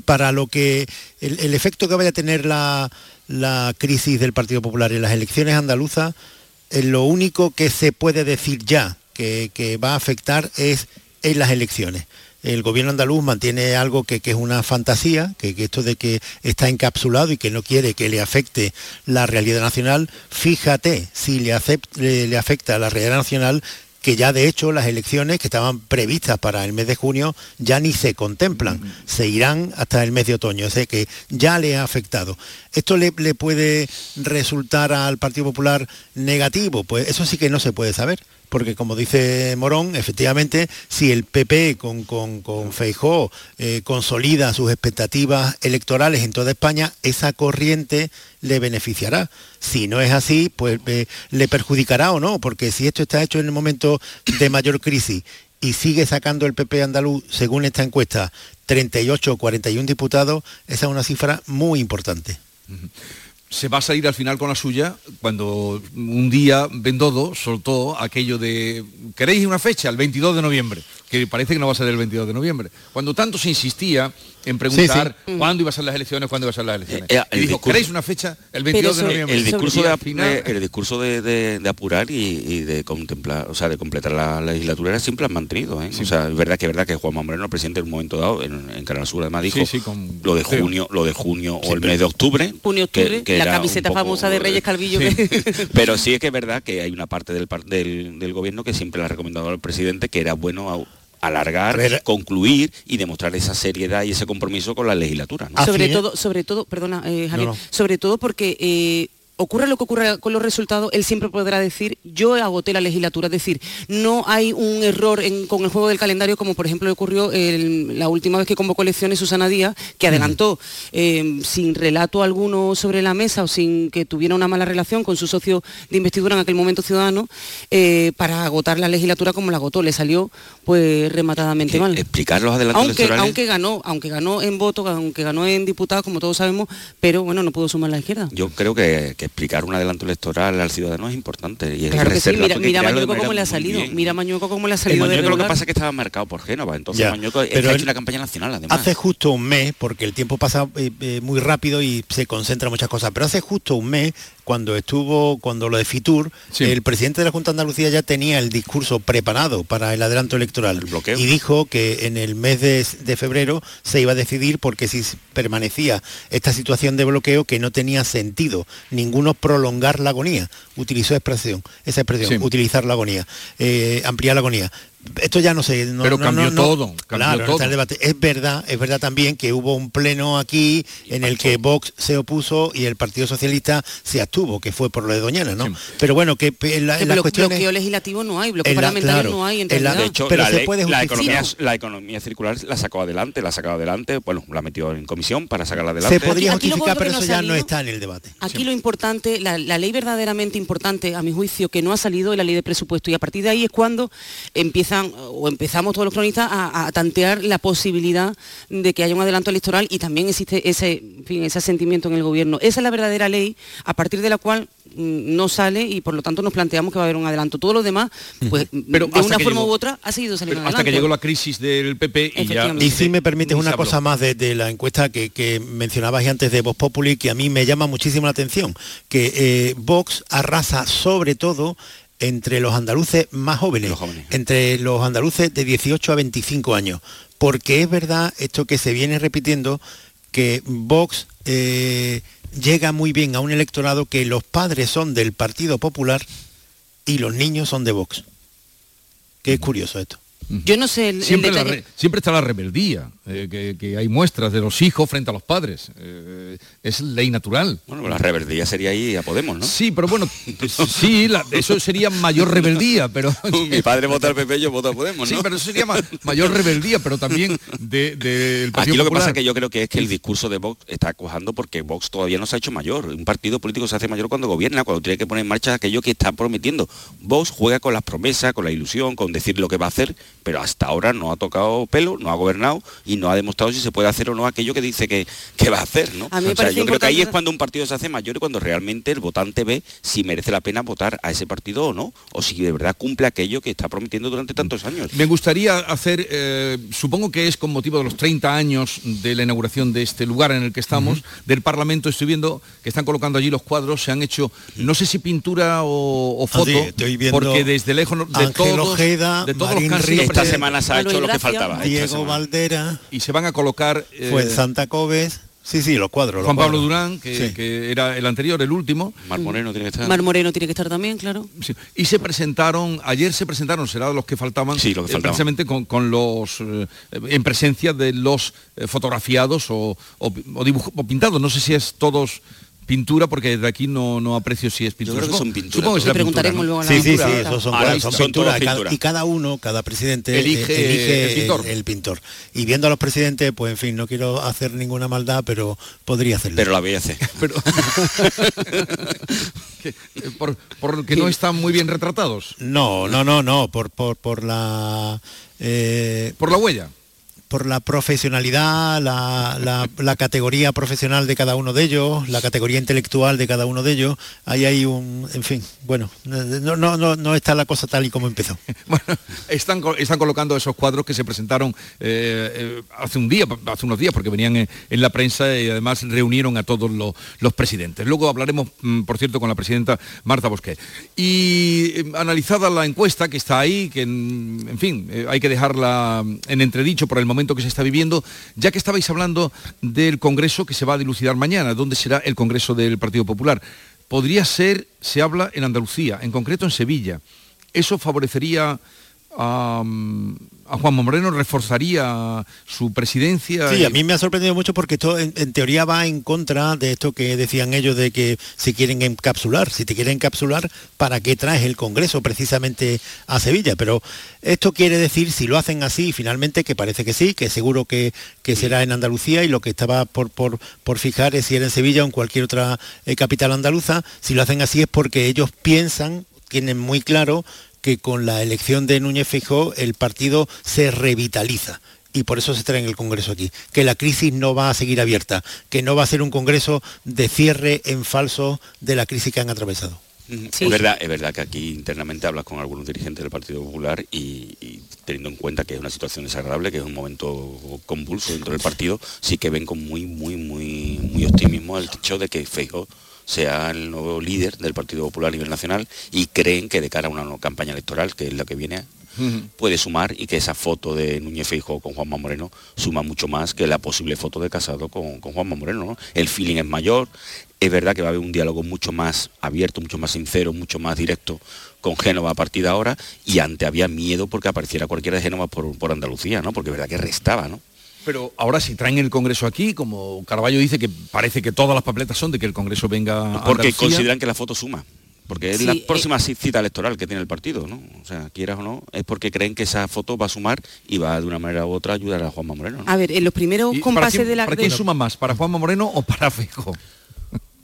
Para lo que el, efecto que vaya a tener la, la crisis del Partido Popular en las elecciones andaluzas, lo único que se puede decir ya que va a afectar es en las elecciones. El gobierno andaluz mantiene algo que, que es una fantasía, que, que esto de que está encapsulado y que no quiere que le afecte la realidad nacional, fíjate si le, acep- le- le afecta a la realidad nacional que ya de hecho las elecciones que estaban previstas para el mes de junio ya ni se contemplan, se irán hasta el mes de otoño, o sea que ya le ha afectado. ¿Esto le, le puede resultar al Partido Popular negativo? Pues eso sí que no se puede saber, porque como dice Morón, efectivamente, si el PP con, con, con Feijóo eh, consolida sus expectativas electorales en toda España, esa corriente le beneficiará. Si no es así, pues eh, le perjudicará o no, porque si esto está hecho en el momento de mayor crisis y sigue sacando el PP andaluz, según esta encuesta, 38 o 41 diputados, esa es una cifra muy importante. Se va a salir al final con la suya cuando un día Bendodo soltó aquello de ¿queréis una fecha? El 22 de noviembre. Que parece que no va a ser el 22 de noviembre. Cuando tanto se insistía en preguntar Sí, sí. cuándo iba a ser las elecciones, cuándo iba a ser las elecciones. Eh, eh, y el dijo, discurso- ¿queréis una fecha? El 22 de noviembre. El discurso, de, al ap- final- de- el discurso de, de- de apurar y, y de contemplar, o sea, de completar la legislatura era siempre han mantenido. ¿eh? O sea, es verdad que es verdad que Juan Moreno, el presidente, en un momento dado, en, en Canal Sur además dijo Sí, sí, con lo de junio, lo de junio o el mes de octubre. Junio, octubre, que la camiseta poco- famosa de Reyes Calvillo. que- Pero sí es que es verdad que hay una parte del, par- del, del gobierno que siempre le ha recomendado al presidente que era bueno alargar, concluir y demostrar esa seriedad y ese compromiso con la legislatura. ¿no? sobre todo, sobre todo, perdona, eh, Javier, No, no. sobre todo porque eh, ocurra lo que ocurra con los resultados, él siempre podrá decir, yo agoté la legislatura, es decir, no hay un error en- con el juego del calendario como por ejemplo le ocurrió el- la última vez que convocó elecciones Susana Díaz, que adelantó eh, sin relato alguno sobre la mesa o sin que tuviera una mala relación con su socio de investidura en aquel momento ciudadano, eh, para agotar la legislatura como la agotó, le salió pues rematadamente mal. Explicar los adelantos Aunque, electorales. aunque ganó, aunque ganó en voto, aunque ganó en diputados, como todos sabemos, pero bueno, no pudo sumar la izquierda. Yo creo que, que explicar un adelanto electoral al ciudadano es importante. Y Claro que sí, reservarlo, mira, mira Mañueco cómo le ha salido, bien. mira Mañueco cómo le ha salido de Mañueco lo que pasa es que estaba marcado por Génova, entonces Ya, Mañueco pero ha hecho una campaña nacional además. Hace justo un mes, porque el tiempo pasa eh, eh, muy rápido y se concentra en muchas cosas, pero hace justo un mes, cuando estuvo, cuando lo de Fitur, el presidente de la Junta de Andalucía ya tenía el discurso preparado para el adelanto electoral y dijo que en el mes de, de febrero se iba a decidir porque si permanecía esta situación de bloqueo que no tenía sentido ninguno prolongar la agonía. Utilizó expresión, esa expresión, Sí. utilizar la agonía, eh, ampliar la agonía. Esto ya no sé. no- Pero no- cambió no- no- todo, cambió claro, no todo. está el debate. Es verdad, es verdad también que hubo un pleno aquí en el que Vox se opuso y el Partido Socialista se abstuvo, que fue por lo de Doñana, ¿no? Pero bueno, que en, la- en las cuestiones... bloqueo legislativo no hay, bloqueo en la- parlamentario claro, no hay en en la-. De hecho, Pero la, se ley- puede la justificar. economía, Sí, la economía circular la sacó adelante, la ha sacado adelante, bueno, la metió en comisión para sacarla adelante. Se podría Aquí- justificar, pero eso ya no está en el debate. Aquí lo importante, la, la ley verdaderamente importante, a mi juicio, que no ha salido es la ley de presupuesto y a partir de ahí es cuando empiezan o empezamos todos los cronistas a, a tantear la posibilidad de que haya un adelanto electoral y también existe ese, en fin, ese sentimiento en el gobierno. Esa es la verdadera ley a partir de la cual mm, no sale y por lo tanto nos planteamos que va a haber un adelanto. Todo lo demás, pues Pero de una forma llegó- u otra ha seguido saliendo hasta que llegó la crisis del PP y ya... Y si me permites una habló. cosa más de, de la encuesta que, que mencionabas antes de Vox Populi, que a mí me llama muchísimo la atención, que eh, Vox arrasa sobre todo entre los andaluces más jóvenes, entre los andaluces de 18 a 25 años, porque es verdad esto que se viene repitiendo, que Vox eh, llega muy bien a un electorado que los padres son del Partido Popular y los niños son de Vox. Que es curioso esto. Yo no sé el, el Siempre, la detalle. re- siempre está la rebeldía, eh, que, que hay muestras de los hijos frente a los padres. Eh, es ley natural. Bueno, la rebeldía sería ahí a Podemos, ¿no? Sí, pero bueno, sí, la- eso sería mayor rebeldía, pero... Mi padre vota al PP, yo voto a Podemos, Sí, ¿no? pero eso sería ma- mayor rebeldía, pero también del de, Partido Aquí lo que pasa es que yo creo que es que el discurso de Vox está cuajando porque Vox todavía no se ha hecho mayor. Un partido político se hace mayor cuando gobierna, cuando tiene que poner en marcha aquello que está prometiendo. Vox juega con las promesas, con la ilusión, con decir lo que va a hacer, pero hasta ahora no ha tocado pelo, no ha gobernado y no ha demostrado si se puede hacer o no aquello que dice que, que va a hacer, ¿no? A mí me O sea, yo creo que ahí es cuando un partido se hace mayor y cuando realmente el votante ve si merece la pena votar a ese partido o no, o si de verdad cumple aquello que está prometiendo durante tantos años. Me gustaría hacer, eh, supongo que es con motivo de los 30 años de la inauguración de este lugar en el que estamos, del Parlamento, estoy viendo que están colocando allí los cuadros, se han hecho, no sé si pintura o, o Ah, foto, sí, estoy viendo porque desde lejos de Ángel todos, Ojeda, de todos Marín los Esta semana se ha hecho lo que faltaba. Diego. Valdera, y se van a colocar eh, fue Santa Coves. Sí, sí, los cuadros. los Juan Pablo cuadros. Durán, que, Sí. que era el anterior, el último. Mar Moreno tiene que estar. Mar Moreno tiene que estar también, claro. Sí, Y se presentaron, ayer se presentaron, será de los que faltaban, Sí, lo que eh, faltaban. precisamente con, con los, eh, en presencia de los eh, fotografiados o, o, o o pintados. No sé si es todos pintura, porque de aquí no, no aprecio si es pintura. creo que Supongo- son pinturas Supongo que será Le preguntaremos pintura, luego a la Sí, sí, sí, Pintura. esos son, son pinturas. pinturas. y cada uno, cada presidente Elige eh, elige el pintor. El, el pintor. Y viendo a los presidentes, pues en fin, no quiero hacer ninguna maldad, pero podría hacerlo. Pero la voy a hacer. Pero, que, eh, por, porque no están muy bien retratados. No, no, no, no, por, por, por la... eh, Por la huella. Por la profesionalidad, la, categoría profesional de cada uno de ellos, la categoría intelectual de cada uno de ellos. Ahí hay un, en fin, bueno, no, está la cosa tal y como empezó. Co- están colocando esos cuadros que se presentaron eh, eh, hace un día, hace unos días, porque venían en, la prensa y además reunieron a todos los, presidentes. Luego hablaremos, mm, por cierto, con la presidenta Marta Bosquet. Y eh, analizada la encuesta que está ahí, que mm, en fin, eh, hay que dejarla en entredicho por el momento que se está viviendo, ya que estabais hablando del Congreso que se va a dilucidar mañana, ¿dónde será el Congreso del Partido Popular? Podría ser, se habla en Andalucía, en concreto en Sevilla. ¿Eso favorecería a, a Juanma Moreno, reforzaría su presidencia? Sí, a mí me ha sorprendido mucho porque esto en, en teoría va en contra de esto que decían ellos de que se quieren encapsular. Si te quieren encapsular, ¿para qué traes el Congreso precisamente a Sevilla? Pero esto quiere decir, si lo hacen así, finalmente, que parece que sí, que seguro que, que será en Andalucía y lo que estaba por, por, por fijar es si era en Sevilla o en cualquier otra eh, capital andaluza, si lo hacen así es porque ellos piensan, tienen muy claro que con la elección de Núñez Feijóo el partido se revitaliza y por eso se trae en el Congreso aquí, que la crisis no va a seguir abierta, que no va a ser un Congreso de cierre en falso de la crisis que han atravesado. Es verdad, es verdad que aquí internamente hablas con algunos dirigentes del Partido Popular y, y teniendo en cuenta que es una situación desagradable, que es un momento convulso dentro del partido, sí que ven con muy, muy, muy, muy optimismo el hecho de que Feijóo sea el nuevo líder del Partido Popular a nivel nacional y creen que de cara a una nueva campaña electoral, que es la que viene, puede sumar y que esa foto de Núñez Feijóo con Juanma Moreno suma mucho más que la posible foto de Casado con, con Juanma Moreno. ¿no? El feeling es mayor, es verdad que va a haber un diálogo mucho más abierto, mucho más sincero, mucho más directo con Génova a partir de ahora y antes había miedo porque apareciera cualquiera de Génova por, por Andalucía, ¿no? porque es verdad que restaba, ¿no? Pero ahora si traen el Congreso aquí, como Carballo dice que parece que todas las papeletas son de que el Congreso venga a Porque Andalucía. consideran que la foto suma. Porque es Sí, la eh, próxima cita electoral que tiene el partido, ¿no? O sea, quieras o no, es porque creen que esa foto va a sumar y va de una manera u otra a ayudar a Juanma Moreno. ¿no? A ver, en los primeros ¿Y para compases quién- de la... ¿Para quién de- suma más? ¿Para Juanma Moreno o para Feijóo?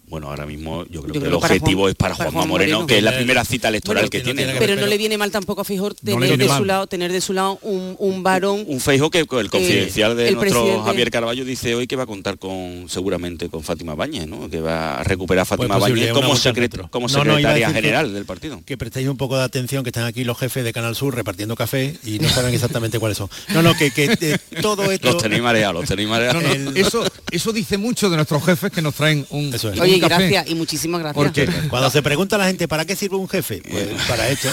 Bueno, ahora mismo yo creo Yo que creo el objetivo Juan- es para, para Juanma Moreno, Moreno. que es la primera cita electoral Bueno, que, tiene. Pero no le viene mal tampoco a Feijóo tener, de su lado, tener de su lado un, un varón... Un Feijóo que el confidencial de el nuestro presidente- Javier Carballo dice hoy que va a contar con seguramente con Fátima Báñez, ¿no? Que va a recuperar a Fátima Pues posible, Báñez una como, no, secretaria que- general del partido. Que prestéis un poco de atención, que están aquí los jefes de Canal Sur repartiendo café y no saben exactamente cuáles son. No, no, que, que eh, todo esto... Los tenéis mareados, los tenéis mareados. No, no, eso, eso dice mucho de nuestros jefes que nos traen un, un Oye, café. gracias y muchísimas gracias. Porque cuando se pregunta a la gente ¿para qué sirve un jefe? Pues para esto.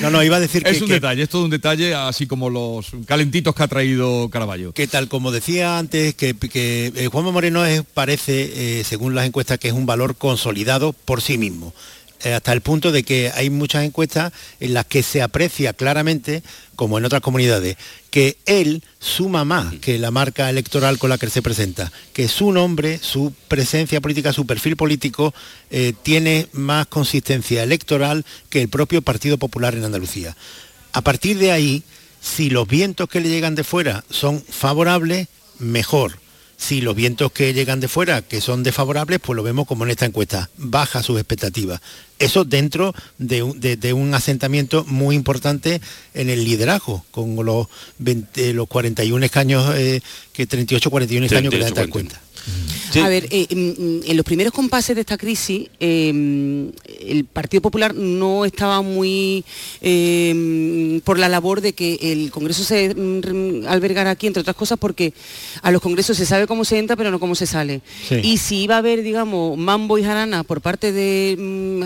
No, no, iba a decir es que, un que- detalle, es todo un detalle, así como los calentitos que ha traído Caraballo. que tal como decía antes, que, que eh, Juanma Moreno es, parece, eh, según las encuestas, que es un valor consolidado por sí mismo. Eh, hasta el punto de que hay muchas encuestas en las que se aprecia claramente, como en otras comunidades, que él suma más que la marca electoral con la que se presenta, que su nombre, su presencia política, su perfil político eh, tiene más consistencia electoral que el propio Partido Popular en Andalucía. A partir de ahí, si los vientos que le llegan de fuera son favorables, mejor. Si los vientos que llegan de fuera, que son desfavorables, pues lo vemos como en esta encuesta, baja sus expectativas. Eso dentro de un, de- de un asentamiento muy importante en el liderazgo, con los, 20 los 41 escaños, eh, que 38, 41 escaños que le dan 38, cuenta. A ver, eh, mm, mm, en los primeros compases de esta crisis, eh, el Partido Popular no estaba muy eh, por la labor de que el Congreso se mm, albergara aquí, entre otras cosas, porque a los congresos se sabe cómo se entra, pero no cómo se sale. Sí. Y si iba a haber, digamos, mambo y jarana por parte de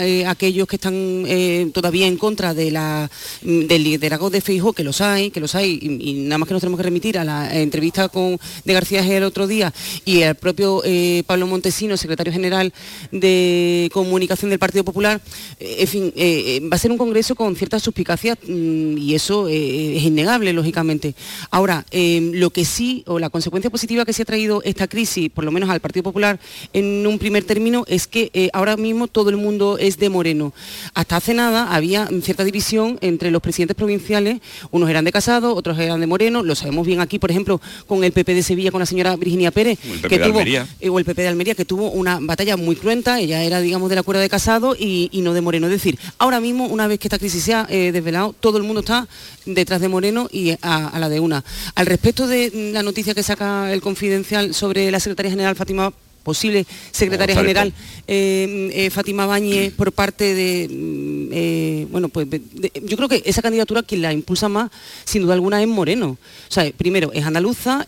eh, aquellos que están eh, todavía en contra de la, del liderazgo de Feijóo, que los hay, que los hay, y, y nada más que nos tenemos que remitir a la entrevista con, de García G el otro día y al propio eh, Pablo Montesino, secretario general de Comunicación del Partido Popular, eh, en fin, eh, va a ser un congreso con ciertas suspicacias mm, y eso es innegable, lógicamente. Ahora, eh, lo que sí, o la consecuencia positiva que se ha traído esta crisis, por lo menos al Partido Popular, en un primer término, es que ahora mismo todo el mundo es de Moreno. Hasta hace nada había cierta división entre los presidentes provinciales, unos eran de Casado, otros eran de Moreno, lo sabemos bien aquí, por ejemplo, con el PP de Sevilla, con la señora Virginia Pérez, que tuvo Almería. eh, o el PP de Almería, que tuvo una batalla muy cruenta, ella era, digamos, del acuerdo de casado y, y no de Moreno. Es decir, ahora mismo, una vez que esta crisis se ha eh, desvelado, todo el mundo está detrás de Moreno y a, a la de una. Al respecto de mm, la noticia que saca el Confidencial sobre la secretaria general Fátima posible secretaria general eh, eh, Fátima Báñez por parte de mm, eh, bueno pues de- de- yo creo que esa candidatura quien la impulsa más sin duda alguna es Moreno o sea primero es andaluza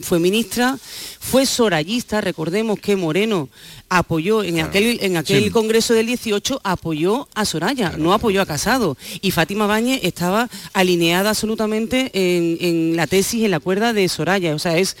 fue ministra fue sorayista recordemos que Moreno apoyó en aquel en aquel Sí. congreso del 18 apoyó a Soraya no apoyó a Casado y Fátima Báñez estaba alineada absolutamente en, en la tesis en la cuerda de Soraya o sea es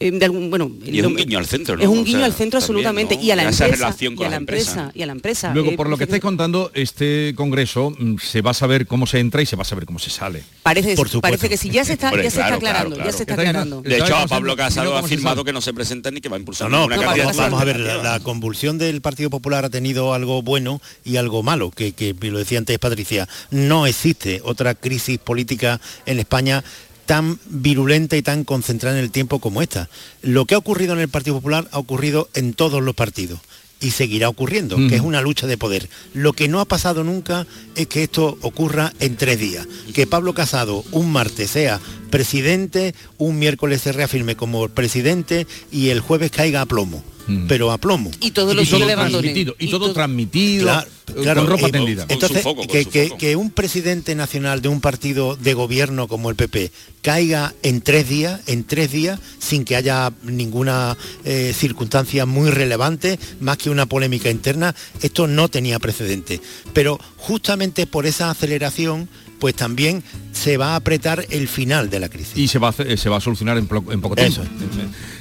eh, de algún bueno Y es un guiño al centro, ¿no? es un O guiño sea, al centro también, absolutamente ¿no? y a la Esa empresa relación con y a la empresa y a la empresa Luego, Eh, por lo que estáis contando, este congreso mm, se va a saber cómo se entra y se va a saber cómo se sale. parece, parece que sí ya se está Hombre, ya se claro, está aclarando ya se está aclarando De hecho, ¿Sabes a Pablo Casado ha se firmado sabe? que no se presenta ni que va a impulsar No, vamos a ver, la, la convulsión del Partido Popular ha tenido algo bueno y algo malo, que, que lo decía antes Patricia, no existe otra crisis política en España tan virulenta y tan concentrada en el tiempo como esta. Lo que ha ocurrido en el Partido Popular ha ocurrido en todos los partidos y seguirá ocurriendo, que es una lucha de poder. Lo que no ha pasado nunca es que esto ocurra en tres días. Que Pablo Casado un martes sea presidente, un miércoles se reafirme como presidente y el jueves caiga a plomo. Pero a plomo. y todo lo y todo sigue levantando transmitido, y todo transmitido Claro, eh, claro, con ropa eh, tendida. Entonces, que, que- que un presidente nacional de un partido de gobierno como el PP caiga en tres días, en tres días, sin que haya ninguna eh, circunstancia muy relevante, más que una polémica interna, esto no tenía precedente. Pero justamente por esa aceleración, pues también se va a apretar el final de la crisis. Y se va a, se va a solucionar en, poco tiempo.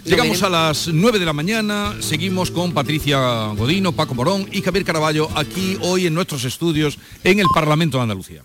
Llegamos a las 9 de la mañana, seguimos con Patricia Godino, Paco Morón y Javier Caraballo aquí hoy en nuestros estudios en el Parlamento de Andalucía.